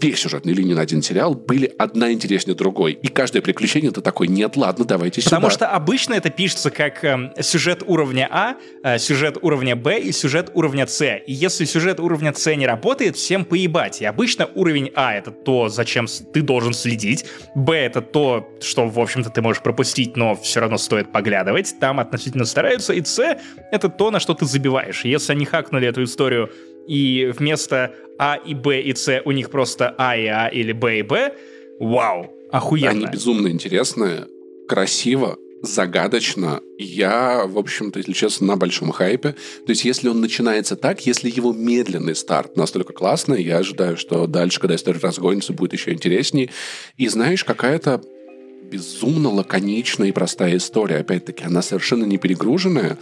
две сюжетные линии на один сериал были одна интереснее другой. И каждое приключение ты такой, нет, ладно, давайте сюда. Потому что обычно это пишется как э, сюжет уровня А, э, сюжет уровня Б и сюжет уровня С. И если сюжет уровня С не работает, всем поебать. И обычно уровень А — это то, зачем ты должен следить. Б — это то, что, в общем-то, ты можешь пропустить, но все равно стоит поглядывать. Там относительно стараются. И С — это то, на что ты забиваешь. Если они хакнули эту историю и вместо А и Б и С у них просто А и А или Б и Б, вау, охуенно. Они безумно интересные, красиво, загадочно. Я, в общем-то, если честно, на большом хайпе. То есть, если он начинается так, если его медленный старт настолько классный, я ожидаю, что дальше, когда история разгонится, будет еще интереснее. И знаешь, какая-то безумно лаконичная и простая история. Опять-таки, она совершенно не перегруженная,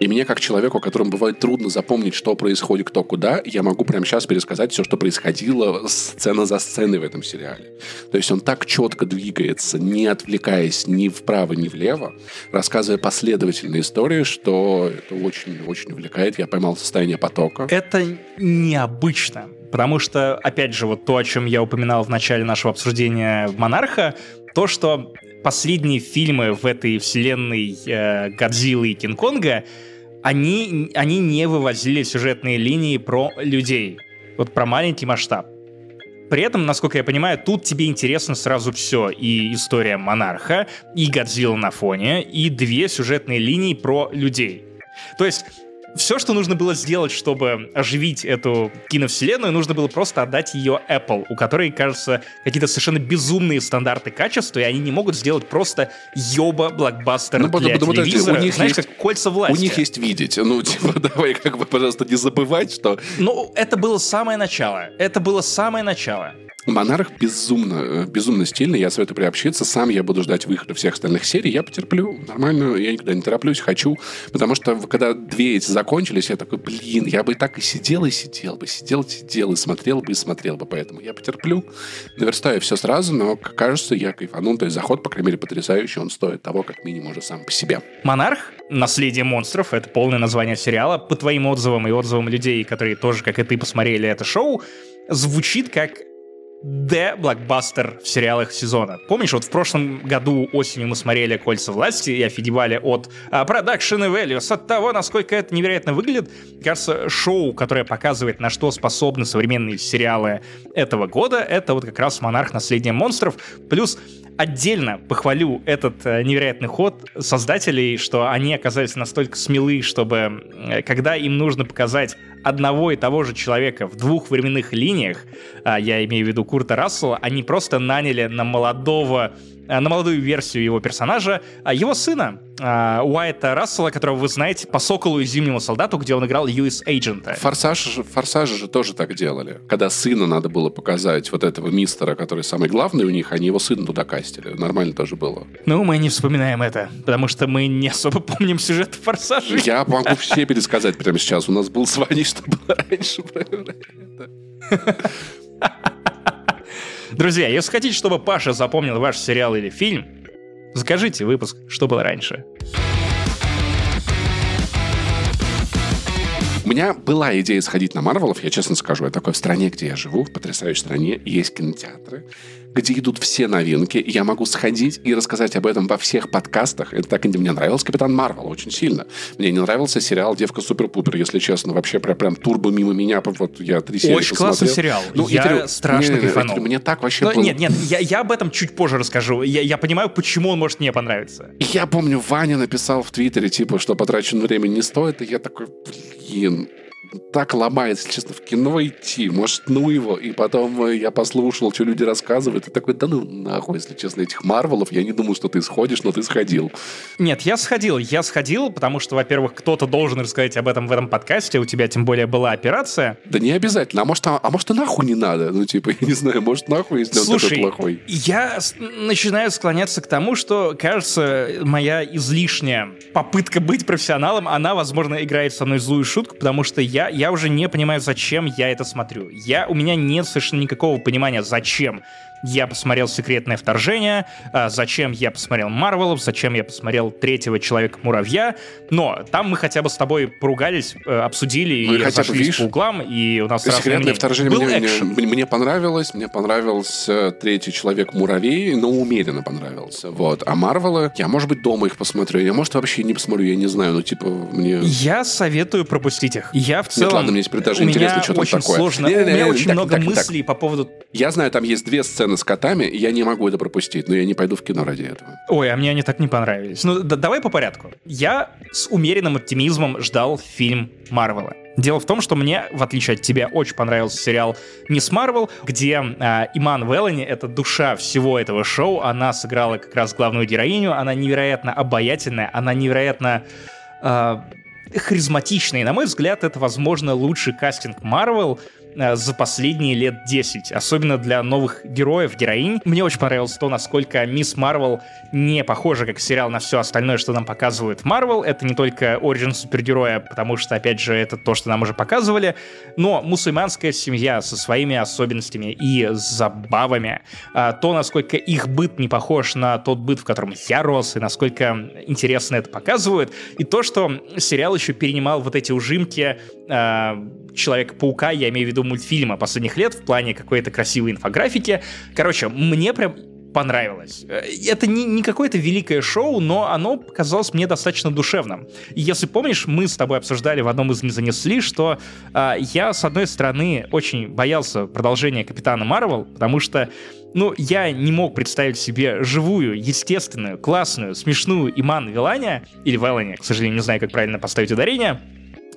И мне, как человеку, которому бывает трудно запомнить, что происходит, кто куда, я могу прямо сейчас пересказать все, что происходило сцена за сценой в этом сериале. То есть он так четко двигается, не отвлекаясь ни вправо, ни влево, рассказывая последовательные истории, что это очень-очень увлекает. Я поймал состояние потока. Это необычно. Потому что, опять же, вот то, о чем я упоминал в начале нашего обсуждения «Монарха», то, что последние фильмы в этой вселенной э, Годзиллы и Кинг-Конга, они, они не вывозили сюжетные линии про людей. Вот про маленький масштаб. При этом, насколько я понимаю, тут тебе интересно сразу все. И история монарха, и Годзилла на фоне, и две сюжетные линии про людей. То есть все, что нужно было сделать, чтобы оживить эту киновселенную, нужно было просто отдать ее Apple, у которой, кажется, какие-то совершенно безумные стандарты качества, и они не могут сделать просто ёба блокбастер ну, для потому, телевизора. У них Знаешь, есть, как кольца власти. У них есть видеть. Ну, типа, [LAUGHS] давай как бы, пожалуйста, не забывать, что... Ну, это было самое начало. Это было самое начало. Монарх безумно, э, безумно стильный. Я советую приобщиться. Сам я буду ждать выхода всех остальных серий. Я потерплю. Нормально. Я никогда не тороплюсь. Хочу. Потому что когда две эти закончились, я такой, блин, я бы так и сидел, и сидел бы. Сидел, сидел, и смотрел бы, и смотрел бы. Поэтому я потерплю. Наверстаю все сразу, но, кажется, я кайфанул. То есть заход, по крайней мере, потрясающий. Он стоит того, как минимум, уже сам по себе. Монарх «Наследие монстров» — это полное название сериала. По твоим отзывам и отзывам людей, которые тоже, как и ты, посмотрели это шоу, звучит как Д-блокбастер в сериалах сезона. Помнишь, вот в прошлом году осенью мы смотрели «Кольца власти» и офигевали от продакшн uh, values, от того, насколько это невероятно выглядит. Кажется, шоу, которое показывает, на что способны современные сериалы этого года, это вот как раз «Монарх. Наследие монстров». Плюс отдельно похвалю этот э, невероятный ход создателей, что они оказались настолько смелы, чтобы, э, когда им нужно показать одного и того же человека в двух временных линиях, а, я имею в виду Курта Рассела, они просто наняли на молодого на молодую версию его персонажа, а его сына, э, Уайта Рассела, которого вы знаете по «Соколу и Зимнему солдату», где он играл US Agent. Форсаж, Форсажи же тоже так делали. Когда сына надо было показать вот этого мистера, который самый главный у них, они его сына туда кастили. Нормально тоже было. Ну, мы не вспоминаем это, потому что мы не особо помним сюжет Форсажа. Я могу все пересказать прямо сейчас. У нас был с Ваней, что было раньше. [LAUGHS] Друзья, если хотите, чтобы Паша запомнил ваш сериал или фильм, закажите выпуск «Что было раньше». У меня была идея сходить на Марвелов, я честно скажу. Я такой в стране, где я живу, в потрясающей стране, есть кинотеатры где идут все новинки. Я могу сходить и рассказать об этом во всех подкастах. Это так мне нравился Капитан Марвел очень сильно. Мне не нравился сериал Девка Супер-Пупер, если честно. Вообще прям, прям турбо мимо меня. Вот я три серии Очень классный сериал. Ну, я говорю, страшно не, кайфанул. Мне так вообще Но, было... Нет, нет, я, я об этом чуть позже расскажу. Я, я понимаю, почему он может мне понравиться. Я помню, Ваня написал в Твиттере, типа, что потраченное время не стоит, и я такой, блин, так ломает, если честно, в кино идти. Может, ну его. И потом э, я послушал, что люди рассказывают, и такой, да ну нахуй, если честно, этих Марвелов. Я не думал, что ты сходишь, но ты сходил. Нет, я сходил. Я сходил, потому что, во-первых, кто-то должен рассказать об этом в этом подкасте. У тебя, тем более, была операция. Да не обязательно. А может, а, а может, и нахуй не надо? Ну, типа, [LAUGHS] я не знаю, может, нахуй, если Слушай, он такой плохой. я начинаю склоняться к тому, что, кажется, моя излишняя попытка быть профессионалом, она, возможно, играет со мной злую шутку, потому что я, я уже не понимаю, зачем я это смотрю. Я, у меня нет совершенно никакого понимания, зачем я посмотрел «Секретное вторжение», а, зачем я посмотрел «Марвелов», зачем я посмотрел «Третьего Человека-муравья», но там мы хотя бы с тобой поругались, э, обсудили ну, и, и разошлись по углам, и у нас «Секретное вторжение» Был мне, мне, мне понравилось, мне понравился «Третий Человек-муравей», но умеренно понравился, вот. А «Марвелы», я, может быть, дома их посмотрю, я, может, вообще не посмотрю, я не знаю, но, типа, мне... Я советую пропустить их. Я в целом... Нет, ладно, мне теперь даже интересно, что там такое. Сложно. Не, не, не, у меня очень так, много так, мыслей так. по поводу... Я знаю, там есть две сцены сцены с котами, я не могу это пропустить, но я не пойду в кино ради этого. Ой, а мне они так не понравились. Ну, да, давай по порядку. Я с умеренным оптимизмом ждал фильм Марвела. Дело в том, что мне, в отличие от тебя, очень понравился сериал «Мисс Марвел», где э, Иман Веллани — это душа всего этого шоу. Она сыграла как раз главную героиню. Она невероятно обаятельная, она невероятно э, харизматичная. И, на мой взгляд, это, возможно, лучший кастинг Марвел за последние лет 10, особенно для новых героев, героинь. Мне очень понравилось то, насколько Мисс Марвел не похожа как сериал на все остальное, что нам показывают Марвел. Это не только оригин супергероя, потому что, опять же, это то, что нам уже показывали, но мусульманская семья со своими особенностями и забавами, а, то, насколько их быт не похож на тот быт, в котором я рос, и насколько интересно это показывают, и то, что сериал еще перенимал вот эти ужимки э, Человека-паука, я имею в виду мультфильма последних лет в плане какой-то красивой инфографики. Короче, мне прям понравилось. Э, это не, не какое-то великое шоу, но оно показалось мне достаточно душевным. И если помнишь, мы с тобой обсуждали в одном из «Не занесли», что э, я, с одной стороны, очень боялся продолжения Капитана Марвел, потому что ну, я не мог представить себе живую, естественную, классную, смешную Иман Виланя, или Велани, к сожалению, не знаю, как правильно поставить ударение,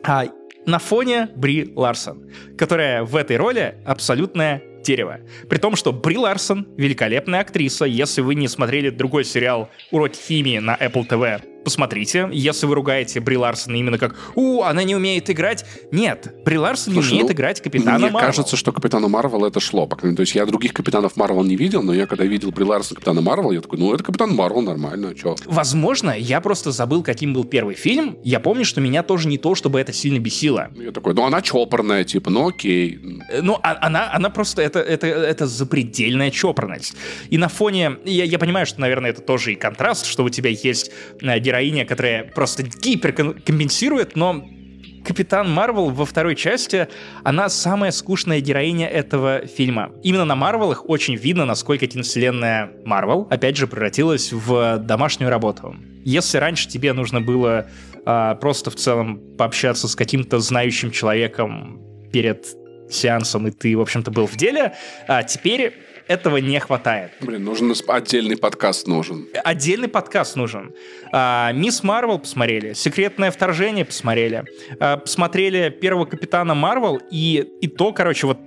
а на фоне Бри Ларсон, которая в этой роли абсолютная дерево. При том, что Бри Ларсон великолепная актриса. Если вы не смотрели другой сериал «Уроки химии» на Apple TV, посмотрите. Если вы ругаете Бри Ларсон именно как «У, она не умеет играть», нет, Бри Ларсон Слушай, не умеет ну, играть Капитана Мне Марвел. кажется, что Капитану Марвел это шло. То есть я других Капитанов Марвел не видел, но я когда видел Бри Ларсон Капитана Марвел, я такой, ну это Капитан Марвел, нормально, что? Возможно, я просто забыл, каким был первый фильм. Я помню, что меня тоже не то, чтобы это сильно бесило. Я такой, ну она чопорная, типа, ну окей. Э, ну, а, она, она просто, это, это, это запредельная чопорность. И на фоне, я, я понимаю, что, наверное, это тоже и контраст, что у тебя есть э, героиня, которая просто гиперкомпенсирует, но Капитан Марвел во второй части, она самая скучная героиня этого фильма. Именно на Марвелах очень видно, насколько киновселенная Марвел, опять же, превратилась в домашнюю работу. Если раньше тебе нужно было а, просто в целом пообщаться с каким-то знающим человеком перед сеансом, и ты, в общем-то, был в деле, а теперь этого не хватает. Блин, нужен отдельный подкаст нужен. Отдельный подкаст нужен. А, Мисс Марвел посмотрели, Секретное вторжение посмотрели, а, посмотрели первого Капитана Марвел, и, и то, короче, вот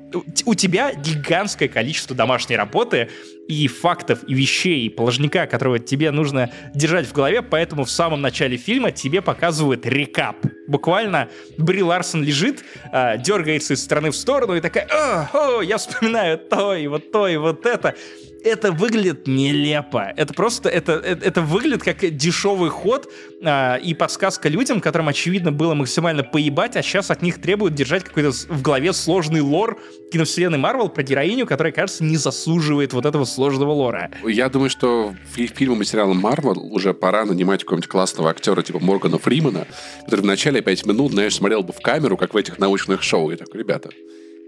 у тебя гигантское количество домашней работы, и фактов, и вещей, и положника, которого тебе нужно держать в голове, поэтому в самом начале фильма тебе показывают рекап. Буквально Бри Ларсон лежит, э, дергается из стороны в сторону и такая, о, о, я вспоминаю то, и вот то, и вот это это выглядит нелепо. Это просто, это, это, это выглядит как дешевый ход а, и подсказка людям, которым, очевидно, было максимально поебать, а сейчас от них требуют держать какой-то в голове сложный лор киновселенной Марвел про героиню, которая, кажется, не заслуживает вот этого сложного лора. Я думаю, что фильмам и сериалам Марвел уже пора нанимать какого-нибудь классного актера типа Моргана Фримана, который в начале пять минут, знаешь, смотрел бы в камеру, как в этих научных шоу, и такой, ребята,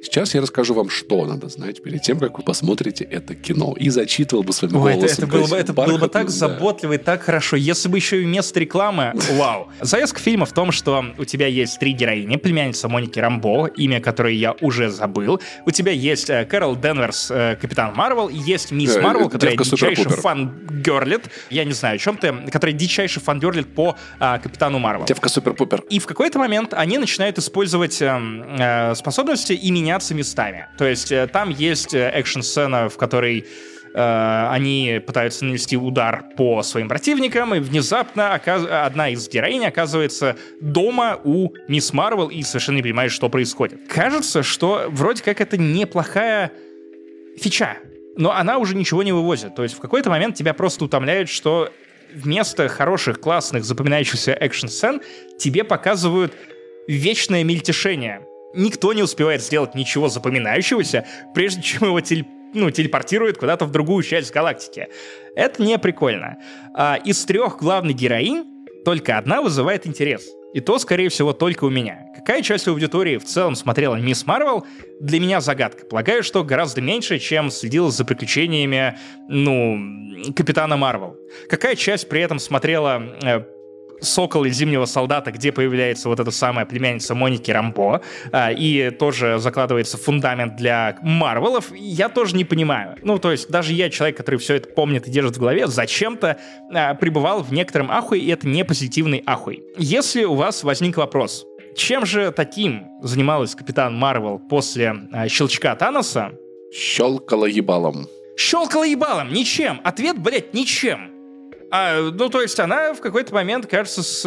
Сейчас я расскажу вам, что надо знать перед тем, как вы посмотрите это кино. И зачитывал бы своим Ой, голосом. Это, это, было, бы, это было бы так да. заботливо и так хорошо. Если бы еще и вместо рекламы, [LAUGHS] вау. Завязка фильма в том, что у тебя есть три героини. Племянница Моники Рамбо, имя которой я уже забыл. У тебя есть э, Кэрол Дэнверс, э, Капитан Марвел. И есть Мисс э, Марвел, которая дичайше fangirl -ит. Я не знаю, о чем ты. Которая дичайше fangirl -ит по э, Капитану Марвел. Девка супер-пупер. И в какой-то момент они начинают использовать э, э, способности имени меняться местами. То есть э, там есть э, экшн-сцена, в которой э, они пытаются нанести удар по своим противникам, и внезапно одна из героинь оказывается дома у Мисс Марвел и совершенно не понимает, что происходит. Кажется, что вроде как это неплохая фича, но она уже ничего не вывозит. То есть в какой-то момент тебя просто утомляют, что вместо хороших, классных, запоминающихся экшн-сцен тебе показывают вечное мельтешение никто не успевает сделать ничего запоминающегося, прежде чем его тель ну, телепортирует куда-то в другую часть галактики. Это не прикольно. А, из трех главных героинь только одна вызывает интерес. И то, скорее всего, только у меня. Какая часть аудитории в целом смотрела Мисс Марвел, для меня загадка. Полагаю, что гораздо меньше, чем следила за приключениями, ну, Капитана Марвел. Какая часть при этом смотрела э, «Сокол» из «Зимнего солдата», где появляется вот эта самая племянница Моники Рамбо, а, и тоже закладывается фундамент для Марвелов, я тоже не понимаю. Ну, то есть даже я, человек, который все это помнит и держит в голове, зачем-то а, пребывал в некотором ахуе, и это не позитивный ахуй. Если у вас возник вопрос, чем же таким занималась Капитан Марвел после а, щелчка Таноса? Щелкала ебалом. Щелкала ебалом, ничем. Ответ, блядь, ничем. А, ну, то есть она в какой-то момент, кажется, с,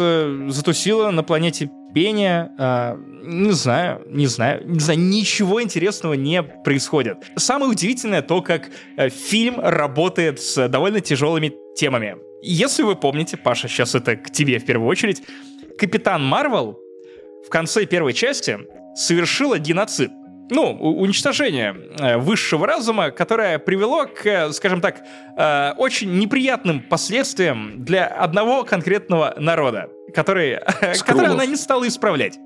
затусила на планете пение, э, не знаю, не знаю, не знаю, ничего интересного не происходит. Самое удивительное то, как э, фильм работает с довольно тяжелыми темами. Если вы помните, Паша, сейчас это к тебе в первую очередь, Капитан Марвел в конце первой части совершила геноцид ну, уничтожение э, высшего разума, которое привело к, скажем так, э, очень неприятным последствиям для одного конкретного народа, который, [LAUGHS] который она не стала исправлять.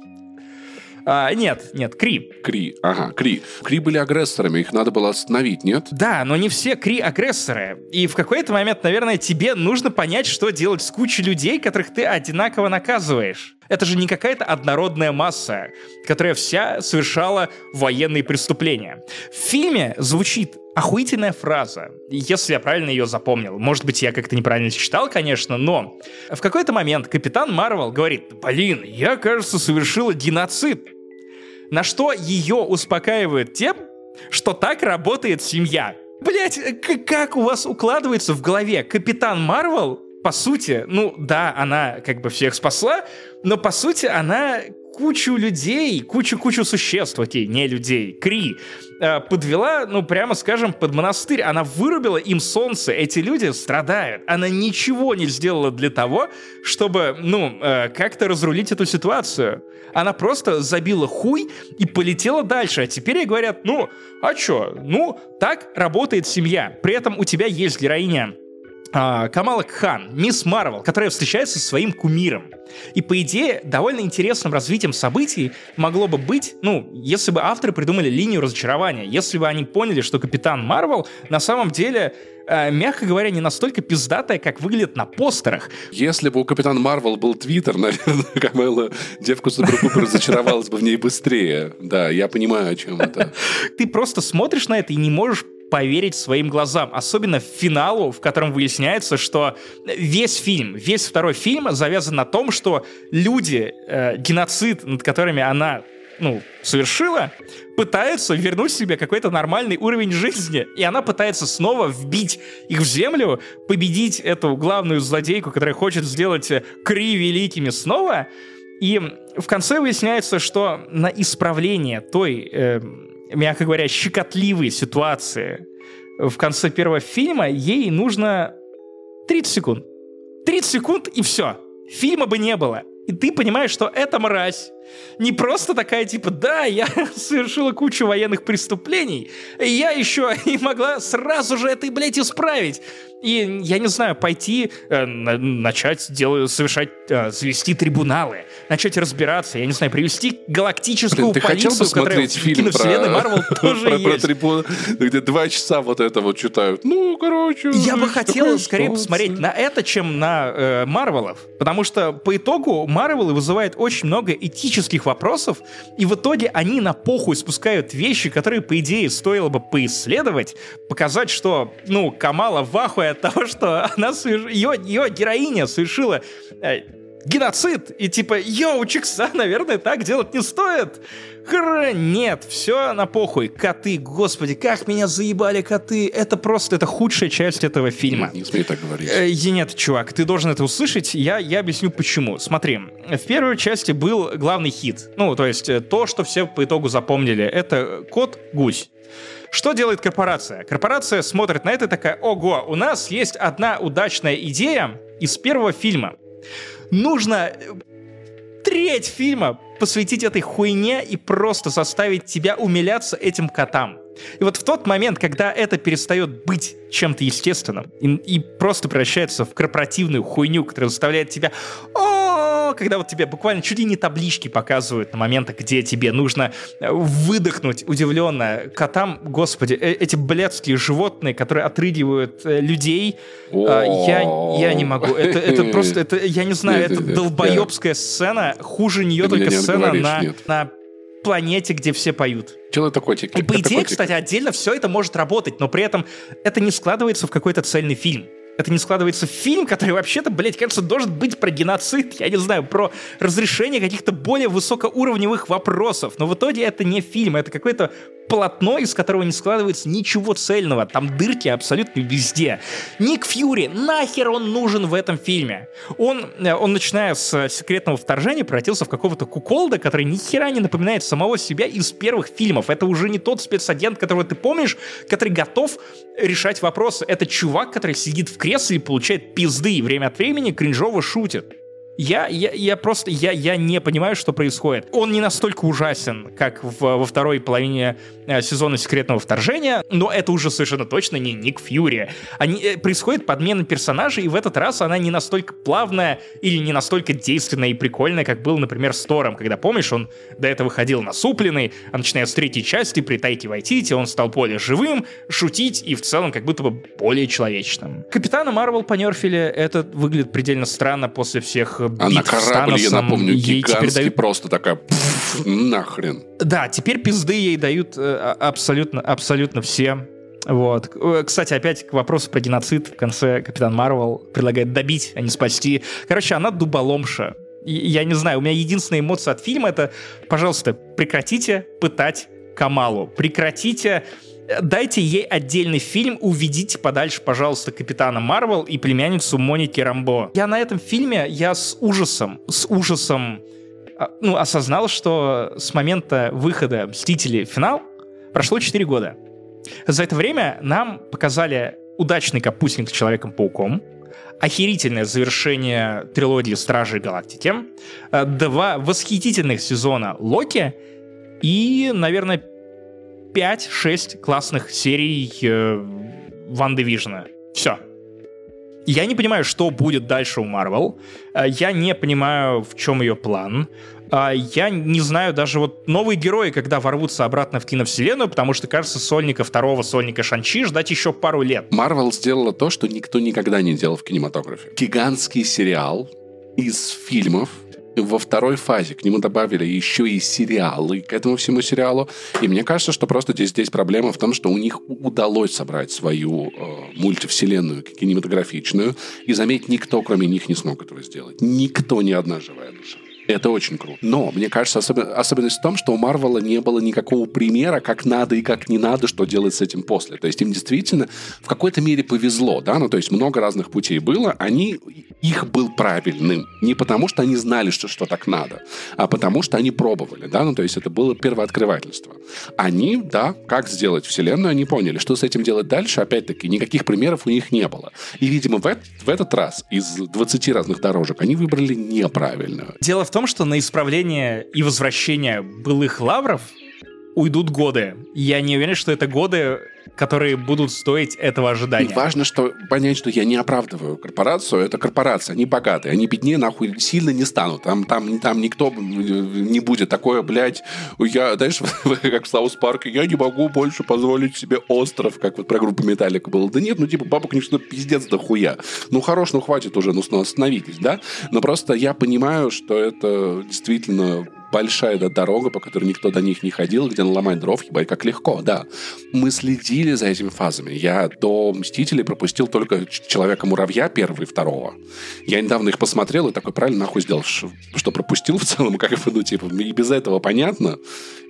А, нет, нет, Кри. Кри, ага, Кри. Кри были агрессорами, их надо было остановить, нет? Да, но не все Кри агрессоры. И в какой-то момент, наверное, тебе нужно понять, что делать с кучей людей, которых ты одинаково наказываешь. Это же не какая-то однородная масса, которая вся совершала военные преступления. В фильме звучит охуительная фраза, если я правильно ее запомнил. Может быть, я как-то неправильно читал, конечно, но в какой-то момент капитан Марвел говорит, блин, я, кажется, совершила геноцид. На что ее успокаивает тем, что так работает семья. Блять, как у вас укладывается в голове Капитан Марвел по сути, ну да, она как бы всех спасла, но по сути она кучу людей, кучу-кучу существ, окей, не людей, Кри, э, подвела, ну, прямо скажем, под монастырь. Она вырубила им солнце. Эти люди страдают. Она ничего не сделала для того, чтобы, ну, э, как-то разрулить эту ситуацию. Она просто забила хуй и полетела дальше. А теперь ей говорят, ну, а чё? Ну, так работает семья. При этом у тебя есть героиня а, Камала Кхан, мисс Марвел, которая встречается со своим кумиром. И, по идее, довольно интересным развитием событий могло бы быть, ну, если бы авторы придумали линию разочарования, если бы они поняли, что Капитан Марвел на самом деле э, мягко говоря, не настолько пиздатая, как выглядит на постерах. Если бы у Капитана Марвел был твиттер, [LAUGHS] наверное, Камела девку Суперкупер разочаровалась бы в ней быстрее. Да, я понимаю, о чем это. [LAUGHS] Ты просто смотришь на это и не можешь поверить своим глазам. Особенно в финалу, в котором выясняется, что весь фильм, весь второй фильм завязан на том, что люди, э, геноцид, над которыми она ну, совершила, пытаются вернуть себе какой-то нормальный уровень жизни. И она пытается снова вбить их в землю, победить эту главную злодейку, которая хочет сделать Кри великими снова. И в конце выясняется, что на исправление той э, мягко говоря, щекотливые ситуации в конце первого фильма, ей нужно 30 секунд. 30 секунд и все. Фильма бы не было. И ты понимаешь, что эта мразь не просто такая, типа, да, я [LAUGHS] совершила кучу военных преступлений, я еще и могла сразу же это, блядь, исправить. И, я не знаю, пойти, э, начать делать, совершать, э, завести трибуналы, начать разбираться, я не знаю, привести галактическую Блин, ты полицию, хотел посмотреть фильм про... Марвел [LAUGHS] тоже про, есть. Про трибун... Где два часа вот это вот читают. Ну, короче... Я бы хотел скорее посмотреть на это, чем на э, Марвелов. Потому что по итогу Марвелы вызывают очень много этических этических вопросов, и в итоге они на похуй спускают вещи, которые, по идее, стоило бы поисследовать, показать, что, ну, Камала в ахуе от того, что она ее, ее героиня совершила э, геноцид, и типа, йоу, Чикса, [LAUGHS] наверное, так делать не стоит. Хра, нет, все на похуй. Коты, господи, как меня заебали коты. Это просто, это худшая часть этого фильма. Не, не смей так говорить. Э, нет, чувак, ты должен это услышать. Я, я объясню почему. Смотри, в первой части был главный хит. Ну, то есть э, то, что все по итогу запомнили. Это кот-гусь. Что делает корпорация? Корпорация смотрит на это и такая, ого, у нас есть одна удачная идея из первого фильма. Нужно э, треть фильма посвятить этой хуйне и просто заставить тебя умиляться этим котам. И вот в тот момент, когда это перестает быть чем-то естественным и, и просто превращается в корпоративную хуйню, которая заставляет тебя о когда вот тебе буквально чуть ли не таблички показывают на моменты, где тебе нужно э, выдохнуть удивленно котам, господи, э, эти блядские животные, которые отрыгивают э, людей, а, я, я не могу. Это, это просто, это, я не знаю, это долбоебская сцена, хуже нее только сцена на, на планете, где все поют. Человек котик. И по идее, кстати, отдельно все это может работать, но при этом это не складывается в какой-то цельный фильм это не складывается в фильм, который вообще-то, блядь, кажется, должен быть про геноцид, я не знаю, про разрешение каких-то более высокоуровневых вопросов. Но в итоге это не фильм, это какой-то полотно, из которого не складывается ничего цельного. Там дырки абсолютно везде. Ник Фьюри, нахер он нужен в этом фильме? Он, э, он начиная с секретного вторжения, превратился в какого-то куколда, который ни хера не напоминает самого себя из первых фильмов. Это уже не тот спецагент, которого ты помнишь, который готов решать вопросы. Это чувак, который сидит в кресле и получает пизды и время от времени кринжово шутит. Я, я, я просто, я, я не понимаю, что происходит. Он не настолько ужасен, как в, во второй половине э, сезона секретного вторжения, но это уже совершенно точно не Ник Фьюри. Они, э, происходит подмена персонажей, и в этот раз она не настолько плавная или не настолько действенная и прикольная, как был, например, с Тором, когда, помнишь, он до этого ходил насупленный, а начиная с третьей части, при Тайке Вайтити, он стал более живым, шутить и в целом как будто бы более человечным. Капитана Марвел по это выглядит предельно странно после всех а на корабль, я напомню, гигантский, дают... просто такая нахрен. Да, теперь пизды ей дают э, а, абсолютно, абсолютно все. Вот. Э, кстати, опять к вопросу про геноцид. В конце Капитан Марвел предлагает добить, а не спасти. Короче, она дуболомша. Я не знаю, у меня единственная эмоция от фильма это, пожалуйста, прекратите пытать Камалу. Прекратите дайте ей отдельный фильм, уведите подальше, пожалуйста, Капитана Марвел и племянницу Моники Рамбо. Я на этом фильме, я с ужасом, с ужасом а, ну, осознал, что с момента выхода «Мстители. Финал» прошло 4 года. За это время нам показали удачный капустник с Человеком-пауком, охерительное завершение трилогии Стражей Галактики, э, два восхитительных сезона Локи и, наверное, 5-6 классных серий Ван Дивижена. Все. Я не понимаю, что будет дальше у Марвел. Э, я не понимаю, в чем ее план. Э, я не знаю даже вот новые герои, когда ворвутся обратно в киновселенную, потому что, кажется, Сольника второго, Сольника Шанчи ждать еще пару лет. Марвел сделала то, что никто никогда не делал в кинематографе. Гигантский сериал из фильмов, во второй фазе к нему добавили еще и сериалы к этому всему сериалу. И мне кажется, что просто здесь, здесь проблема в том, что у них удалось собрать свою э, мультивселенную кинематографичную. И заметь, никто, кроме них, не смог этого сделать. Никто, ни одна живая душа. Это очень круто. Но, мне кажется, особ... особенность в том, что у Марвела не было никакого примера, как надо и как не надо, что делать с этим после. То есть им действительно в какой-то мере повезло, да, ну то есть много разных путей было, они, их был правильным. Не потому, что они знали, что, что так надо, а потому, что они пробовали, да, ну то есть это было первооткрывательство. Они, да, как сделать вселенную, они поняли, что с этим делать дальше, опять-таки, никаких примеров у них не было. И, видимо, в, этот, в этот раз из 20 разных дорожек они выбрали неправильную. Дело в том, что на исправление и возвращение былых лавров уйдут годы. Я не уверен, что это годы, которые будут стоить этого ожидания. И важно что, понять, что я не оправдываю корпорацию. Это корпорация, они богатые. Они беднее нахуй сильно не станут. Там, там, там никто не будет такое, блядь, я, знаешь, [LAUGHS] как в Саус Парке, я не могу больше позволить себе остров, как вот про группу Металлика было. Да нет, ну типа бабок не что пиздец да хуя. Ну хорош, ну хватит уже, ну остановитесь, да? Но просто я понимаю, что это действительно большая да, дорога, по которой никто до них не ходил, где наломать дров, ебать, как легко, да. Мы следили за этими фазами. Я до «Мстителей» пропустил только «Человека-муравья» первого и второго. Я недавно их посмотрел и такой, правильно нахуй сделал, что пропустил в целом, [LAUGHS] как бы, ну, типа, и без этого понятно,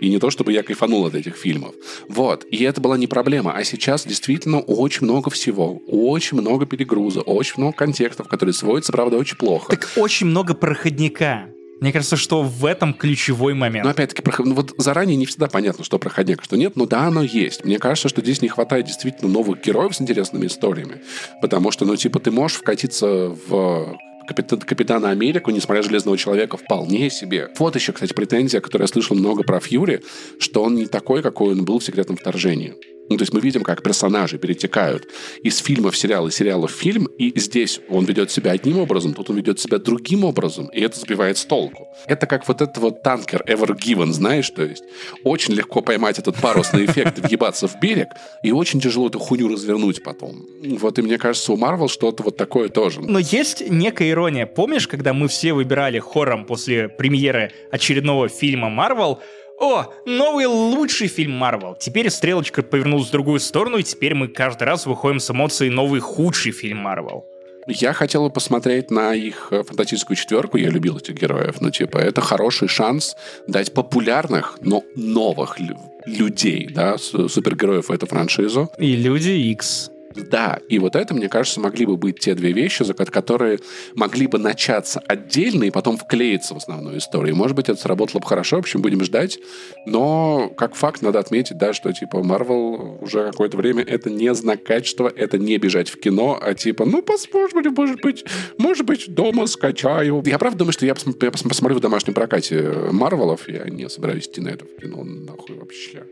и не то, чтобы я кайфанул от этих фильмов. Вот, и это была не проблема. А сейчас действительно очень много всего, очень много перегруза, очень много контекстов, которые сводятся, правда, очень плохо. Так очень много проходника. Мне кажется, что в этом ключевой момент. Но опять-таки, ну, вот заранее не всегда понятно, что проходняк, что нет, но да, оно есть. Мне кажется, что здесь не хватает действительно новых героев с интересными историями. Потому что, ну, типа, ты можешь вкатиться в Капитан, Капитана Америку, несмотря на Железного Человека, вполне себе. Вот еще, кстати, претензия, которую я слышал много про Фьюри, что он не такой, какой он был в «Секретном вторжении». Ну, то есть мы видим, как персонажи перетекают из фильма в сериал, из сериала в фильм, и здесь он ведет себя одним образом, тут он ведет себя другим образом, и это сбивает с толку. Это как вот этот вот танкер Ever Given, знаешь, то есть очень легко поймать этот парусный эффект, въебаться в берег, и очень тяжело эту хуйню развернуть потом. Вот и мне кажется, у Марвел что-то вот такое тоже. Но есть некая ирония. Помнишь, когда мы все выбирали хором после премьеры очередного фильма Марвел, о, новый лучший фильм Марвел. Теперь стрелочка повернулась в другую сторону, и теперь мы каждый раз выходим с эмоцией новый худший фильм Марвел. Я хотел бы посмотреть на их э, фантастическую четверку. Я любил этих героев. Ну, типа, это хороший шанс дать популярных, но новых людей, да, супергероев в эту франшизу. И Люди X. Да, и вот это, мне кажется, могли бы быть те две вещи, за которые могли бы начаться отдельно и потом вклеиться в основную историю. Может быть, это сработало бы хорошо, в общем, будем ждать. Но, как факт, надо отметить, да, что, типа, Marvel уже какое-то время это не знак качества, это не бежать в кино, а типа, ну, посмотрим, может быть, может быть, дома скачаю. Я правда думаю, что я, пос- я пос- посмотрю в домашнем прокате Марвелов, я не собираюсь идти на это в кино, нахуй вообще.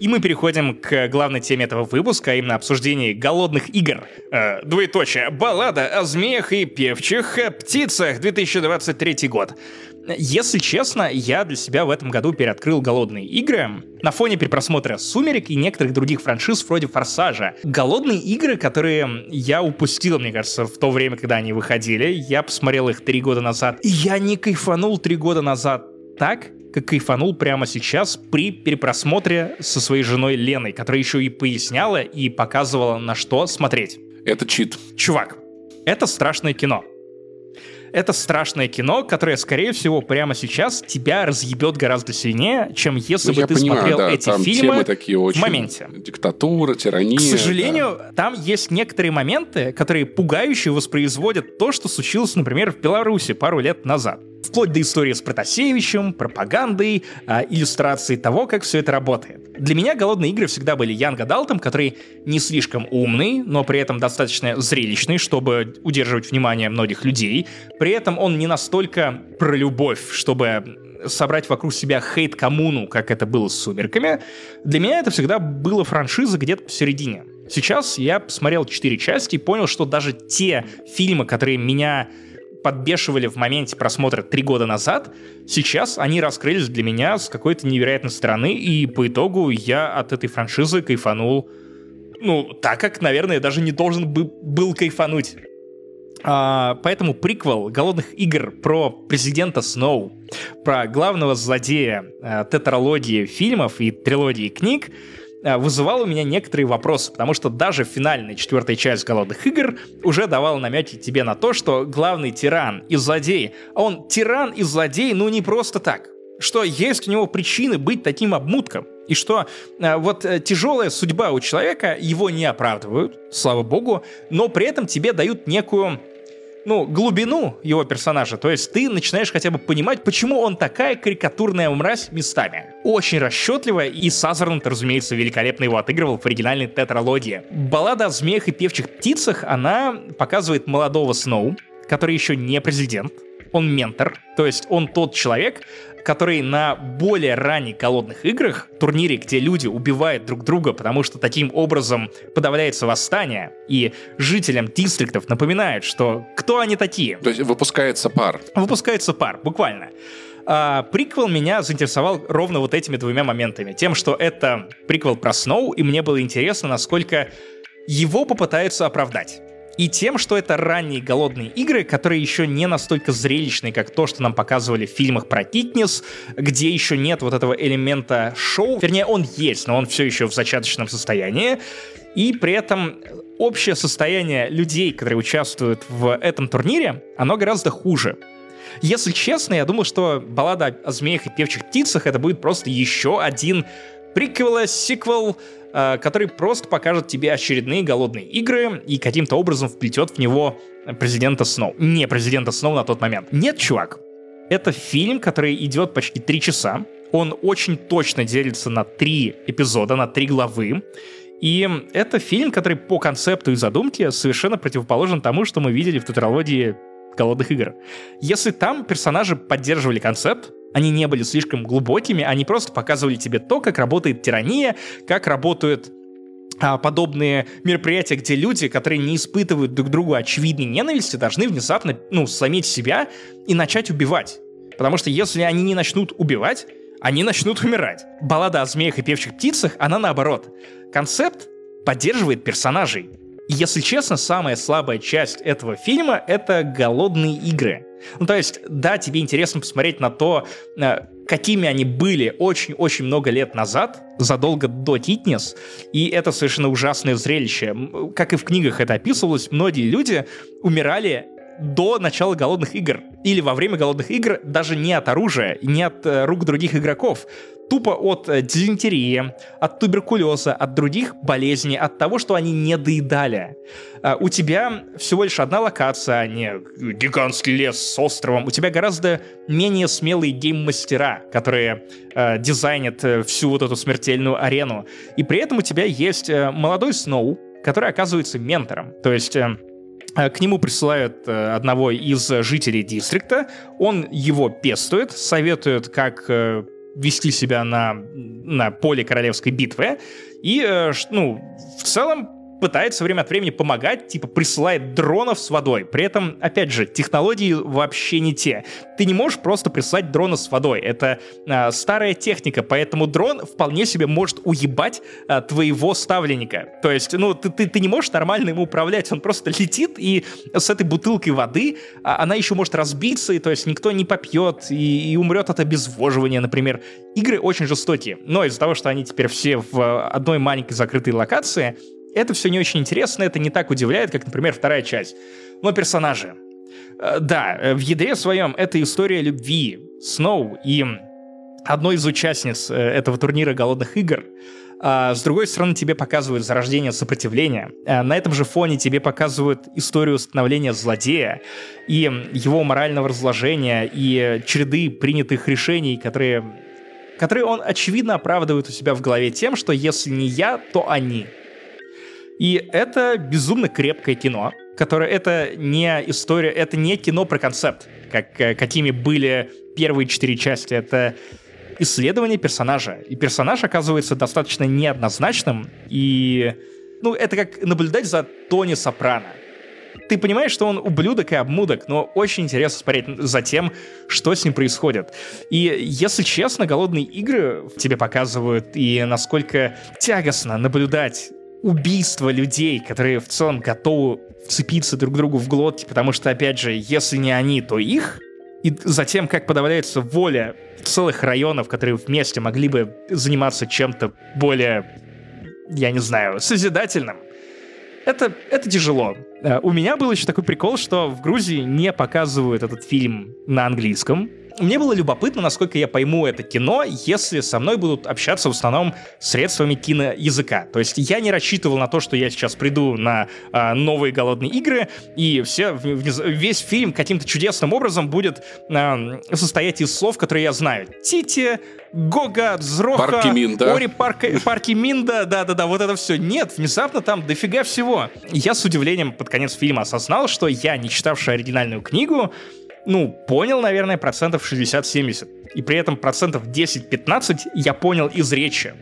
И мы переходим к главной теме этого выпуска, а именно обсуждении голодных игр. Э, двоеточие. Баллада о змеях и певчих птицах 2023 год. Если честно, я для себя в этом году переоткрыл голодные игры на фоне перепросмотра «Сумерек» и некоторых других франшиз вроде «Форсажа». Голодные игры, которые я упустил, мне кажется, в то время, когда они выходили. Я посмотрел их три года назад. И я не кайфанул три года назад так, как кайфанул прямо сейчас при перепросмотре со своей женой Леной, которая еще и поясняла и показывала, на что смотреть. Это чит. Чувак, это страшное кино. Это страшное кино, которое, скорее всего, прямо сейчас тебя разъебет гораздо сильнее, чем если ну, бы ты понимаю, смотрел да, эти там фильмы такие очень в моменте. Диктатура, тирания. К сожалению, да. там есть некоторые моменты, которые пугающе воспроизводят то, что случилось, например, в Беларуси пару лет назад. Вплоть до истории с Протасевичем, пропагандой, э, иллюстрацией того, как все это работает. Для меня голодные игры всегда были Янг Адалтом, который не слишком умный, но при этом достаточно зрелищный, чтобы удерживать внимание многих людей. При этом он не настолько про любовь, чтобы собрать вокруг себя хейт-коммуну, как это было с «Сумерками». Для меня это всегда было франшиза где-то посередине. Сейчас я посмотрел четыре части и понял, что даже те фильмы, которые меня подбешивали в моменте просмотра три года назад, сейчас они раскрылись для меня с какой-то невероятной стороны, и по итогу я от этой франшизы кайфанул, ну, так как, наверное, даже не должен бы, был кайфануть. А, поэтому приквел «Голодных игр» про президента Сноу, про главного злодея а, тетралогии фильмов и трилогии книг — вызывал у меня некоторые вопросы, потому что даже финальная четвертая часть «Голодных игр» уже давала намеки тебе на то, что главный тиран и злодей, а он тиран и злодей, ну не просто так, что есть у него причины быть таким обмутком, и что э, вот э, тяжелая судьба у человека его не оправдывают, слава богу, но при этом тебе дают некую ну, глубину его персонажа. То есть ты начинаешь хотя бы понимать, почему он такая карикатурная мразь местами. Очень расчетливая, и Сазерленд, разумеется, великолепно его отыгрывал в оригинальной тетралогии. Баллада о змеях и певчих птицах, она показывает молодого Сноу, который еще не президент, он ментор, то есть он тот человек, который на более ранних голодных играх, турнире, где люди убивают друг друга, потому что таким образом подавляется восстание, и жителям дистриктов напоминают, что кто они такие. То есть выпускается пар. Выпускается пар, буквально. А, приквел меня заинтересовал ровно вот этими двумя моментами. Тем, что это приквел про Сноу, и мне было интересно, насколько его попытаются оправдать и тем, что это ранние голодные игры, которые еще не настолько зрелищные, как то, что нам показывали в фильмах про Титнес, где еще нет вот этого элемента шоу. Вернее, он есть, но он все еще в зачаточном состоянии. И при этом общее состояние людей, которые участвуют в этом турнире, оно гораздо хуже. Если честно, я думал, что баллада о змеях и певчих птицах это будет просто еще один приквел, сиквел, который просто покажет тебе очередные голодные игры и каким-то образом вплетет в него президента Сноу. Не президента Сноу на тот момент. Нет, чувак. Это фильм, который идет почти три часа. Он очень точно делится на три эпизода, на три главы. И это фильм, который по концепту и задумке совершенно противоположен тому, что мы видели в тетралогии голодных игр. Если там персонажи поддерживали концепт, они не были слишком глубокими, они просто показывали тебе то, как работает тирания, как работают а, подобные мероприятия, где люди, которые не испытывают друг другу очевидной ненависти, должны внезапно, ну, сломить себя и начать убивать. Потому что если они не начнут убивать, они начнут умирать. Баллада о змеях и певчих птицах, она наоборот. Концепт поддерживает персонажей. Если честно, самая слабая часть этого фильма — это голодные игры. Ну, то есть, да, тебе интересно посмотреть на то, э, какими они были очень-очень много лет назад, задолго до Титнес, и это совершенно ужасное зрелище. Как и в книгах это описывалось, многие люди умирали до начала голодных игр или во время голодных игр даже не от оружия, не от э, рук других игроков тупо от э, дизентерии, от туберкулеза, от других болезней, от того, что они не доедали. А, у тебя всего лишь одна локация, а не гигантский лес с островом. У тебя гораздо менее смелые гейм-мастера, которые э, дизайнят э, всю вот эту смертельную арену. И при этом у тебя есть молодой Сноу, который оказывается ментором. То есть... Э к нему присылают э, одного из жителей дистрикта, он его пестует, советует, как вести себя на, на поле королевской битвы. И, э, ну, в целом, пытается время от времени помогать, типа присылает дронов с водой. При этом, опять же, технологии вообще не те. Ты не можешь просто прислать дрона с водой. Это э, старая техника, поэтому дрон вполне себе может уебать э, твоего ставленника. То есть, ну, ты, ты, ты не можешь нормально ему управлять. Он просто летит, и с этой бутылкой воды а, она еще может разбиться, и то есть никто не попьет и, и умрет от обезвоживания, например. Игры очень жестокие. Но из-за того, что они теперь все в одной маленькой закрытой локации, это все не очень интересно, это не так удивляет, как, например, вторая часть. Но персонажи. Э, да, э, в ядре своем это история любви Сноу и одной из участниц э, этого турнира голодных игр. А с другой стороны, тебе показывают зарождение сопротивления. На этом же фоне тебе показывают историю становления злодея и его морального разложения и череды принятых решений, которые, которые он очевидно оправдывает у себя в голове тем, что если не я, то они — и это безумно крепкое кино, которое это не история, это не кино про концепт, как, э, какими были первые четыре части. Это исследование персонажа. И персонаж оказывается достаточно неоднозначным, и ну, это как наблюдать за Тони Сопрано. Ты понимаешь, что он ублюдок и обмудок, но очень интересно смотреть за тем, что с ним происходит. И, если честно, голодные игры тебе показывают, и насколько тягостно наблюдать убийство людей, которые в целом готовы вцепиться друг другу в глотки, потому что, опять же, если не они, то их, и затем, как подавляется воля целых районов, которые вместе могли бы заниматься чем-то более, я не знаю, созидательным, это, это тяжело. Э, у меня был еще такой прикол, что в Грузии не показывают этот фильм на английском, мне было любопытно, насколько я пойму это кино, если со мной будут общаться в основном средствами киноязыка. То есть я не рассчитывал на то, что я сейчас приду на э, новые голодные игры, и все, весь фильм каким-то чудесным образом будет э, состоять из слов, которые я знаю. Тити, Гога, Зроха, Парки Минда. Ори Парк, Парки Минда, да-да-да, вот это все. Нет, внезапно там дофига всего. Я с удивлением под конец фильма осознал, что я, не читавший оригинальную книгу, ну, понял, наверное, процентов 60-70. И при этом процентов 10-15 я понял из речи.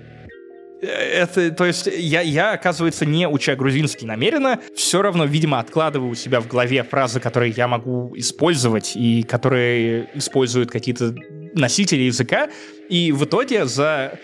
Э, это, то есть, я, я, оказывается, не уча грузинский намеренно, все равно, видимо, откладываю у себя в голове фразы, которые я могу использовать и которые используют какие-то носители языка. И в итоге за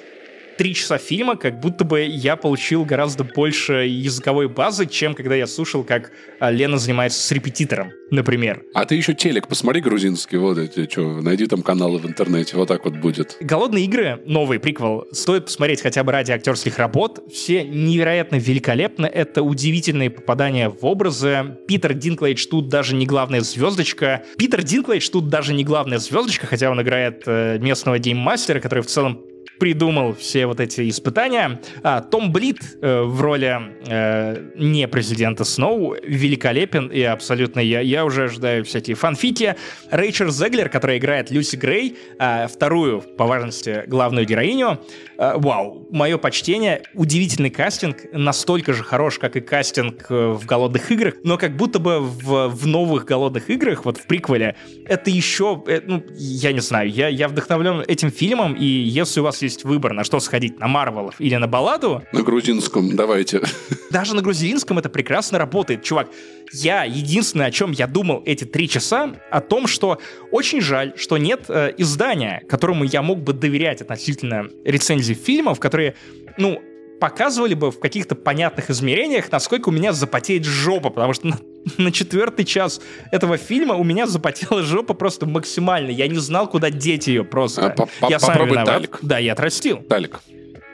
три часа фильма, как будто бы я получил гораздо больше языковой базы, чем когда я слушал, как а, Лена занимается с репетитором, например. А ты еще телек посмотри грузинский, вот эти, что, найди там каналы в интернете, вот так вот будет. «Голодные игры», новый приквел, стоит посмотреть хотя бы ради актерских работ. Все невероятно великолепны, это удивительные попадания в образы. Питер Динклейдж тут даже не главная звездочка. Питер Динклейдж тут даже не главная звездочка, хотя он играет э, местного гейммастера, который в целом придумал все вот эти испытания. А, Том Блит э, в роли э, не президента Сноу великолепен и абсолютно я, я уже ожидаю всякие фанфики. Рэйчер Зеглер, которая играет Люси Грей, э, вторую по важности главную героиню. Э, вау, мое почтение. Удивительный кастинг, настолько же хорош, как и кастинг э, в «Голодных играх», но как будто бы в, в новых «Голодных играх», вот в приквеле, это еще, э, ну, я не знаю, я, я вдохновлен этим фильмом, и если у вас есть есть выбор, на что сходить, на Марвелов или на балладу... На грузинском, давайте. Даже на грузинском это прекрасно работает. Чувак, я единственное, о чем я думал эти три часа, о том, что очень жаль, что нет э, издания, которому я мог бы доверять относительно рецензий фильмов, которые, ну, показывали бы в каких-то понятных измерениях, насколько у меня запотеет жопа, потому что на, [LAUGHS] на четвертый час этого фильма у меня запотела жопа просто максимально. Я не знал, куда деть ее просто. А, по- по- я сам попробуй виноват. талик. Да, я отрастил. Талик.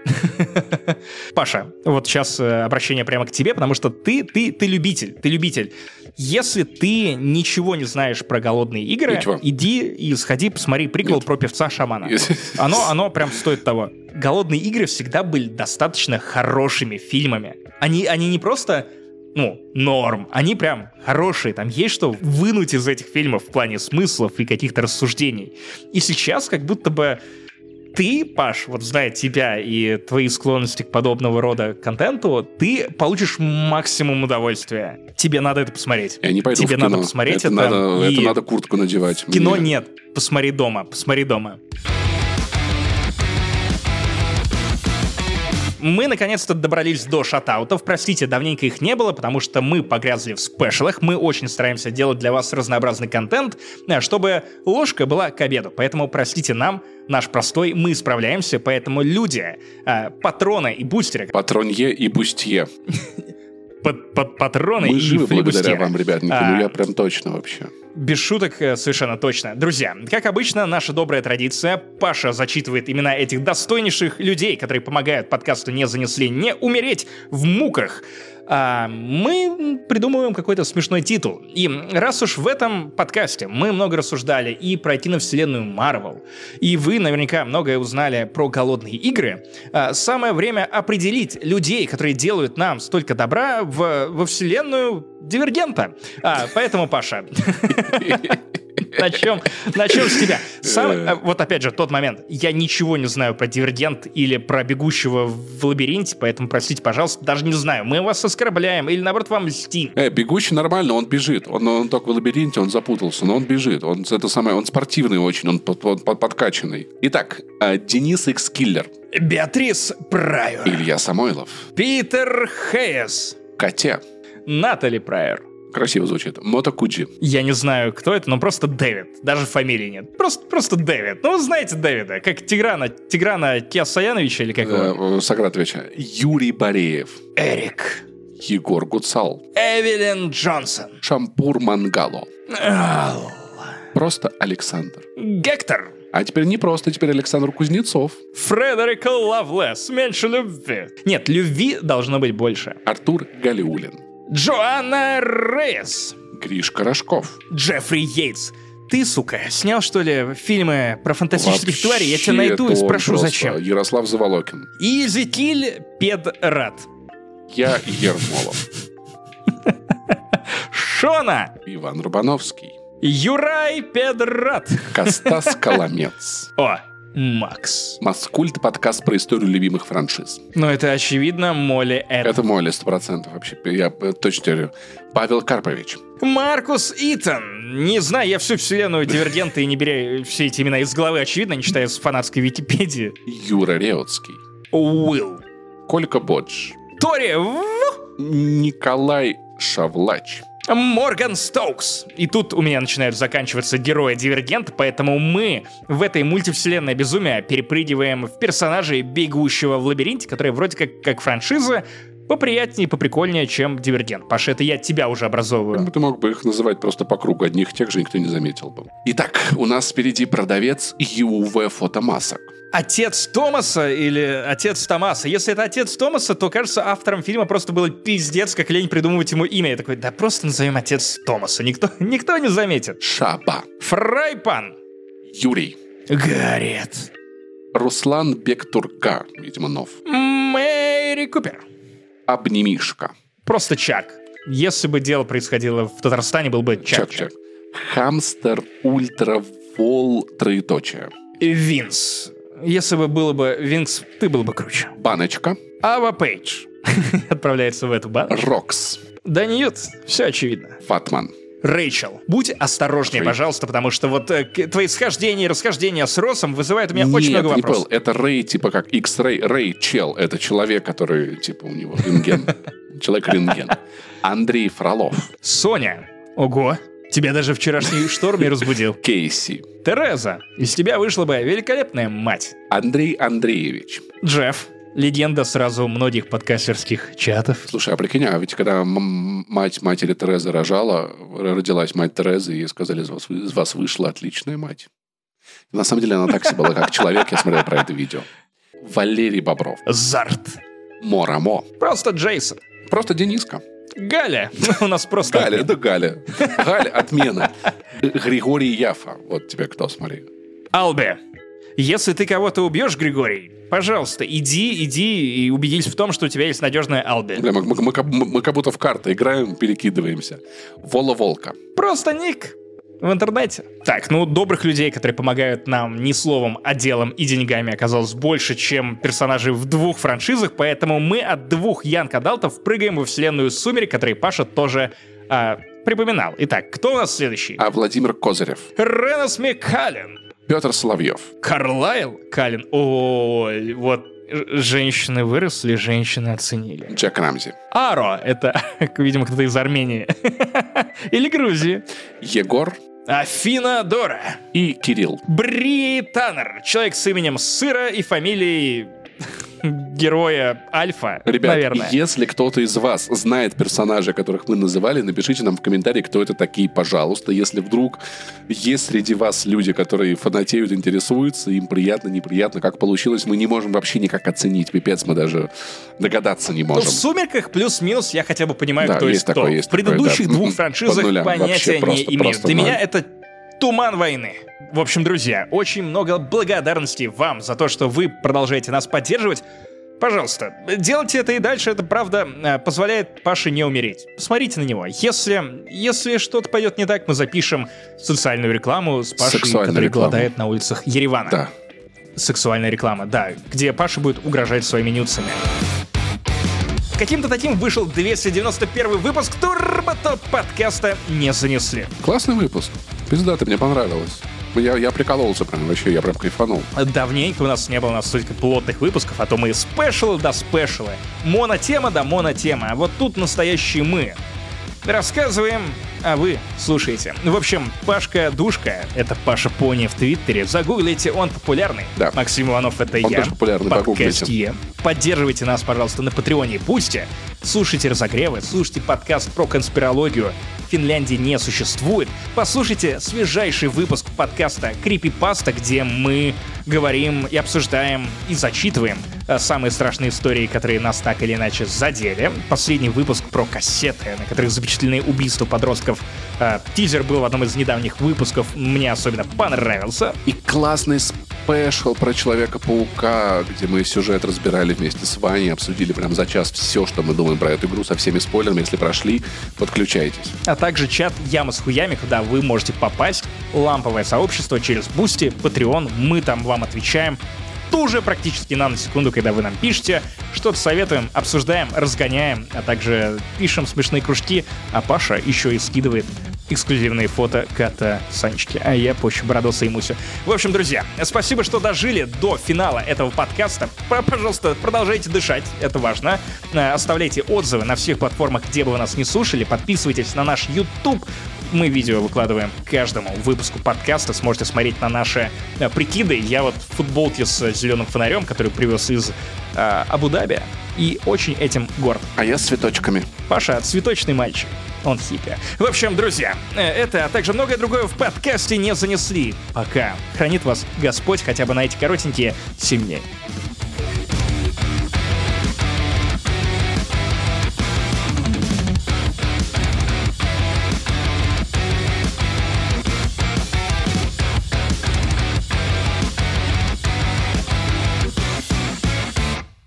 [LAUGHS] Паша, вот сейчас э, обращение прямо к тебе, потому что ты, ты, ты любитель, ты любитель. Если ты ничего не знаешь про голодные игры, Ничего. иди и сходи, посмотри приквел Нет. про певца-шамана. [LAUGHS] Оно, оно прям стоит того. Голодные игры всегда были достаточно хорошими фильмами. Они, они не просто ну, норм. Они прям хорошие. Там есть что вынуть из этих фильмов в плане смыслов и каких-то рассуждений. И сейчас как будто бы ты, Паш, вот зная тебя и твои склонности к подобного рода контенту, ты получишь максимум удовольствия. Тебе надо это посмотреть. Я не пойду Тебе в кино. надо посмотреть это. это. надо, и это надо куртку надевать. кино Мне- нет. Посмотри дома. Посмотри дома. Мы наконец-то добрались до шатаутов. Простите, давненько их не было, потому что мы погрязли в спешалах. Мы очень стараемся делать для вас разнообразный контент, э, чтобы ложка была к обеду. Поэтому простите нам наш простой, мы справляемся. Поэтому люди, э, патроны и бустеры, Патронье и бустье. [LAUGHS] пат- пат- патроны Мы и живы благодаря вам, ребятники. А. Ну я прям точно вообще. Без шуток, э, совершенно точно. Друзья, как обычно, наша добрая традиция. Паша зачитывает имена этих достойнейших людей, которые помогают подкасту «Не занесли» не умереть в муках. А мы придумываем какой-то смешной титул. И раз уж в этом подкасте мы много рассуждали и про киновселенную Марвел, и вы наверняка многое узнали про голодные игры, а, самое время определить людей, которые делают нам столько добра в, во вселенную Дивергента. А, поэтому, Паша, [LAUGHS] начнем, начнем с тебя. Сам- э, вот опять же, тот момент. Я ничего не знаю про Дивергент или про бегущего в лабиринте, поэтому простите, пожалуйста, даже не знаю. Мы вас оскорбляем или, наоборот, вам льстим. Э, бегущий нормально, он бежит. Он, он только в лабиринте, он запутался, но он бежит. Он это самое, он спортивный очень, он под- под- под- подкачанный. Итак, э, Денис Икс Киллер, Беатрис Прайор. Илья Самойлов, Питер Хейс. Катя, Натали Прайор. красиво звучит, Мото Куджи, Я не знаю, кто это, но просто Дэвид. Даже фамилии нет. Просто, просто Дэвид. Ну, вы знаете Дэвида, как Тиграна, Тиграна Киасаяновича или как его? э, Сократовича, Юрий Бореев, Эрик. Егор Гуцал, Эвелин Джонсон. Шампур Мангало, просто Александр. Гектор. А теперь не просто, теперь Александр Кузнецов, Фредерик Лавлес. Меньше любви. Нет, любви должно быть больше. Артур Галиулин, Джоанна Рейс. Гришка Рожков. Джеффри Йейтс. Ты, сука, снял, что ли, фильмы про фантастических Вообще, тварей? Я тебя найду и спрошу, просто зачем. Ярослав Заволокин. Изекиль Педрат. Я Ермолов. Шона. Иван Рубановский. Юрай Педрат. Костас [LAUGHS] Коломец. О, Макс. Маскульт подкаст про историю любимых франшиз. Ну, это очевидно, Молли Эд. Это Молли, сто процентов вообще. Я э, точно говорю. Павел Карпович. Маркус Итан. Не знаю, я всю вселенную [LAUGHS] Дивергента и не беря все эти имена из головы, очевидно, не читая с фанатской Википедии. Юра Реутский. Уилл. Колька Бодж. Тори. Николай Шавлач. Морган Стоукс. И тут у меня начинают заканчиваться герои Дивергента, поэтому мы в этой мультивселенной безумия перепрыгиваем в персонажей бегущего в лабиринте, которые вроде как, как франшиза, поприятнее и поприкольнее, чем Дивергент. Паша, это я тебя уже образовываю. Ты мог бы их называть просто по кругу одних тех же, никто не заметил бы. Итак, у нас впереди продавец ЮВ фотомасок. Отец Томаса или отец Томаса. Если это отец Томаса, то, кажется, автором фильма просто было пиздец, как лень придумывать ему имя. Я такой, да просто назовем отец Томаса. Никто, [LAUGHS] никто не заметит. Шаба. Фрайпан. Юрий. Гарет. Руслан Бектурка, видимо, нов. Мэри Купер. Обнимишка. Просто Чак. Если бы дело происходило в Татарстане, был бы Чак. Чак-чак. Хамстер Ультра Вол троеточие. Винс. Если бы было бы Винкс, ты был бы круче. Баночка. Ава Пейдж. [LAUGHS] Отправляется в эту банку. Рокс. Да нет, все очевидно. Фатман. Рэйчел, будь осторожнее, Рэй- пожалуйста, потому что вот э, твои схождения и расхождения с Росом вызывают у меня очень Нет, много не вопросов. понял. Это Рэй, типа как X-Ray. Рэй Чел. Это человек, который, типа, у него рентген. [LAUGHS] Человек-рентген. Андрей Фролов. Соня. Ого, тебя даже вчерашний [LAUGHS] шторм не разбудил. Кейси. Тереза, из тебя вышла бы великолепная мать. Андрей Андреевич. Джефф, легенда сразу многих подкастерских чатов. Слушай, а прикинь, а ведь когда мать матери Терезы рожала, родилась мать Терезы, и сказали, из вас, из вас вышла отличная мать. На самом деле она так себе была, как человек, я смотрел про это видео. Валерий Бобров. Зарт. Морамо. Просто Джейсон. Просто Дениска. Галя. [LAUGHS] У нас просто... Галя, да Галя. Галя, отмена. Григорий Яфа. Вот тебе кто, смотри. Албе. Если ты кого-то убьешь, Григорий, пожалуйста, иди, иди и убедись в том, что у тебя есть надежная Алби. Бля, мы, мы, мы, мы, мы как будто в карты играем, перекидываемся. Вола-волка. Просто ник в интернете. Так, ну, добрых людей, которые помогают нам не словом, а делом и деньгами, оказалось больше, чем персонажей в двух франшизах, поэтому мы от двух Янг Адалтов прыгаем во вселенную Сумерек, которые Паша тоже а, припоминал. Итак, кто у нас следующий? А Владимир Козырев. Ренос Микалин. Петр Соловьев. Карлайл Калин. Ой, вот женщины выросли, женщины оценили. Джек Рамзи. Аро, это, [LAUGHS] видимо, кто-то из Армении. [LAUGHS] Или Грузии. Егор Афина Дора. И Кирилл. Бри Таннер. Человек с именем Сыра и фамилией героя Альфа, Ребят, наверное. если кто-то из вас знает персонажей, которых мы называли, напишите нам в комментарии, кто это такие, пожалуйста. Если вдруг есть среди вас люди, которые фанатеют, интересуются, им приятно, неприятно, как получилось, мы не можем вообще никак оценить. Пипец, мы даже догадаться не можем. Ну, в «Сумерках» плюс-минус я хотя бы понимаю, да, кто есть, есть кто. Есть в предыдущих такое, да. двух франшизах нулям, понятия просто, не имею. Для меня это туман войны. В общем, друзья, очень много благодарности вам за то, что вы продолжаете нас поддерживать. Пожалуйста, делайте это и дальше. Это, правда, э, позволяет Паше не умереть. Посмотрите на него. Если, если что-то пойдет не так, мы запишем социальную рекламу с Пашей, который реклама. голодает на улицах Еревана. Да. Сексуальная реклама, да, где Паша будет угрожать своими нюцами. Каким-то таким вышел 291 выпуск Турбо Топ подкаста «Не занесли». Классный выпуск. Пиздато, мне понравилось. Я, я прикололся прям, вообще, я прям кайфанул. Давненько у нас не было настолько плотных выпусков, а то мы спешилы да спешилы, монотема да монотема, а вот тут настоящие мы. Рассказываем, а вы слушаете. В общем, Пашка Душка, это Паша Пони в Твиттере, загуглите, он популярный. Да. Максим Иванов, это он я. тоже популярный, подкастье. Поддерживайте нас, пожалуйста, на Патреоне и Пусте. Слушайте разогревы, слушайте подкаст про конспирологию, Финляндии не существует, послушайте свежайший выпуск подкаста Крипипаста, где мы говорим и обсуждаем и зачитываем э, самые страшные истории, которые нас так или иначе задели. Последний выпуск про кассеты, на которых запечатлены убийства подростков. Э, тизер был в одном из недавних выпусков, мне особенно понравился. И классный спешл про Человека-паука, где мы сюжет разбирали вместе с Ваней, обсудили прям за час все, что мы думаем про эту игру со всеми спойлерами. Если прошли, подключайтесь. А также чат Яма с хуями, куда вы можете попасть. Ламповое сообщество через Boosty, Patreon. Мы там вам отвечаем тут же практически на секунду, когда вы нам пишете, что-то советуем, обсуждаем, разгоняем, а также пишем смешные кружки, а Паша еще и скидывает эксклюзивные фото кота Санечки, а я пощу Бородоса и Мусю. В общем, друзья, спасибо, что дожили до финала этого подкаста. Пожалуйста, продолжайте дышать, это важно. Э, оставляйте отзывы на всех платформах, где бы вы нас не слушали. Подписывайтесь на наш YouTube, мы видео выкладываем каждому выпуску подкаста. Сможете смотреть на наши э, прикиды. Я вот в футболке с зеленым фонарем, который привез из э, Абу-Даби, и очень этим горд. А я с цветочками. Паша, цветочный мальчик. Он хиппи. В общем, друзья, э, это, а также многое другое в подкасте не занесли. Пока. Хранит вас Господь хотя бы на эти коротенькие 7 дней.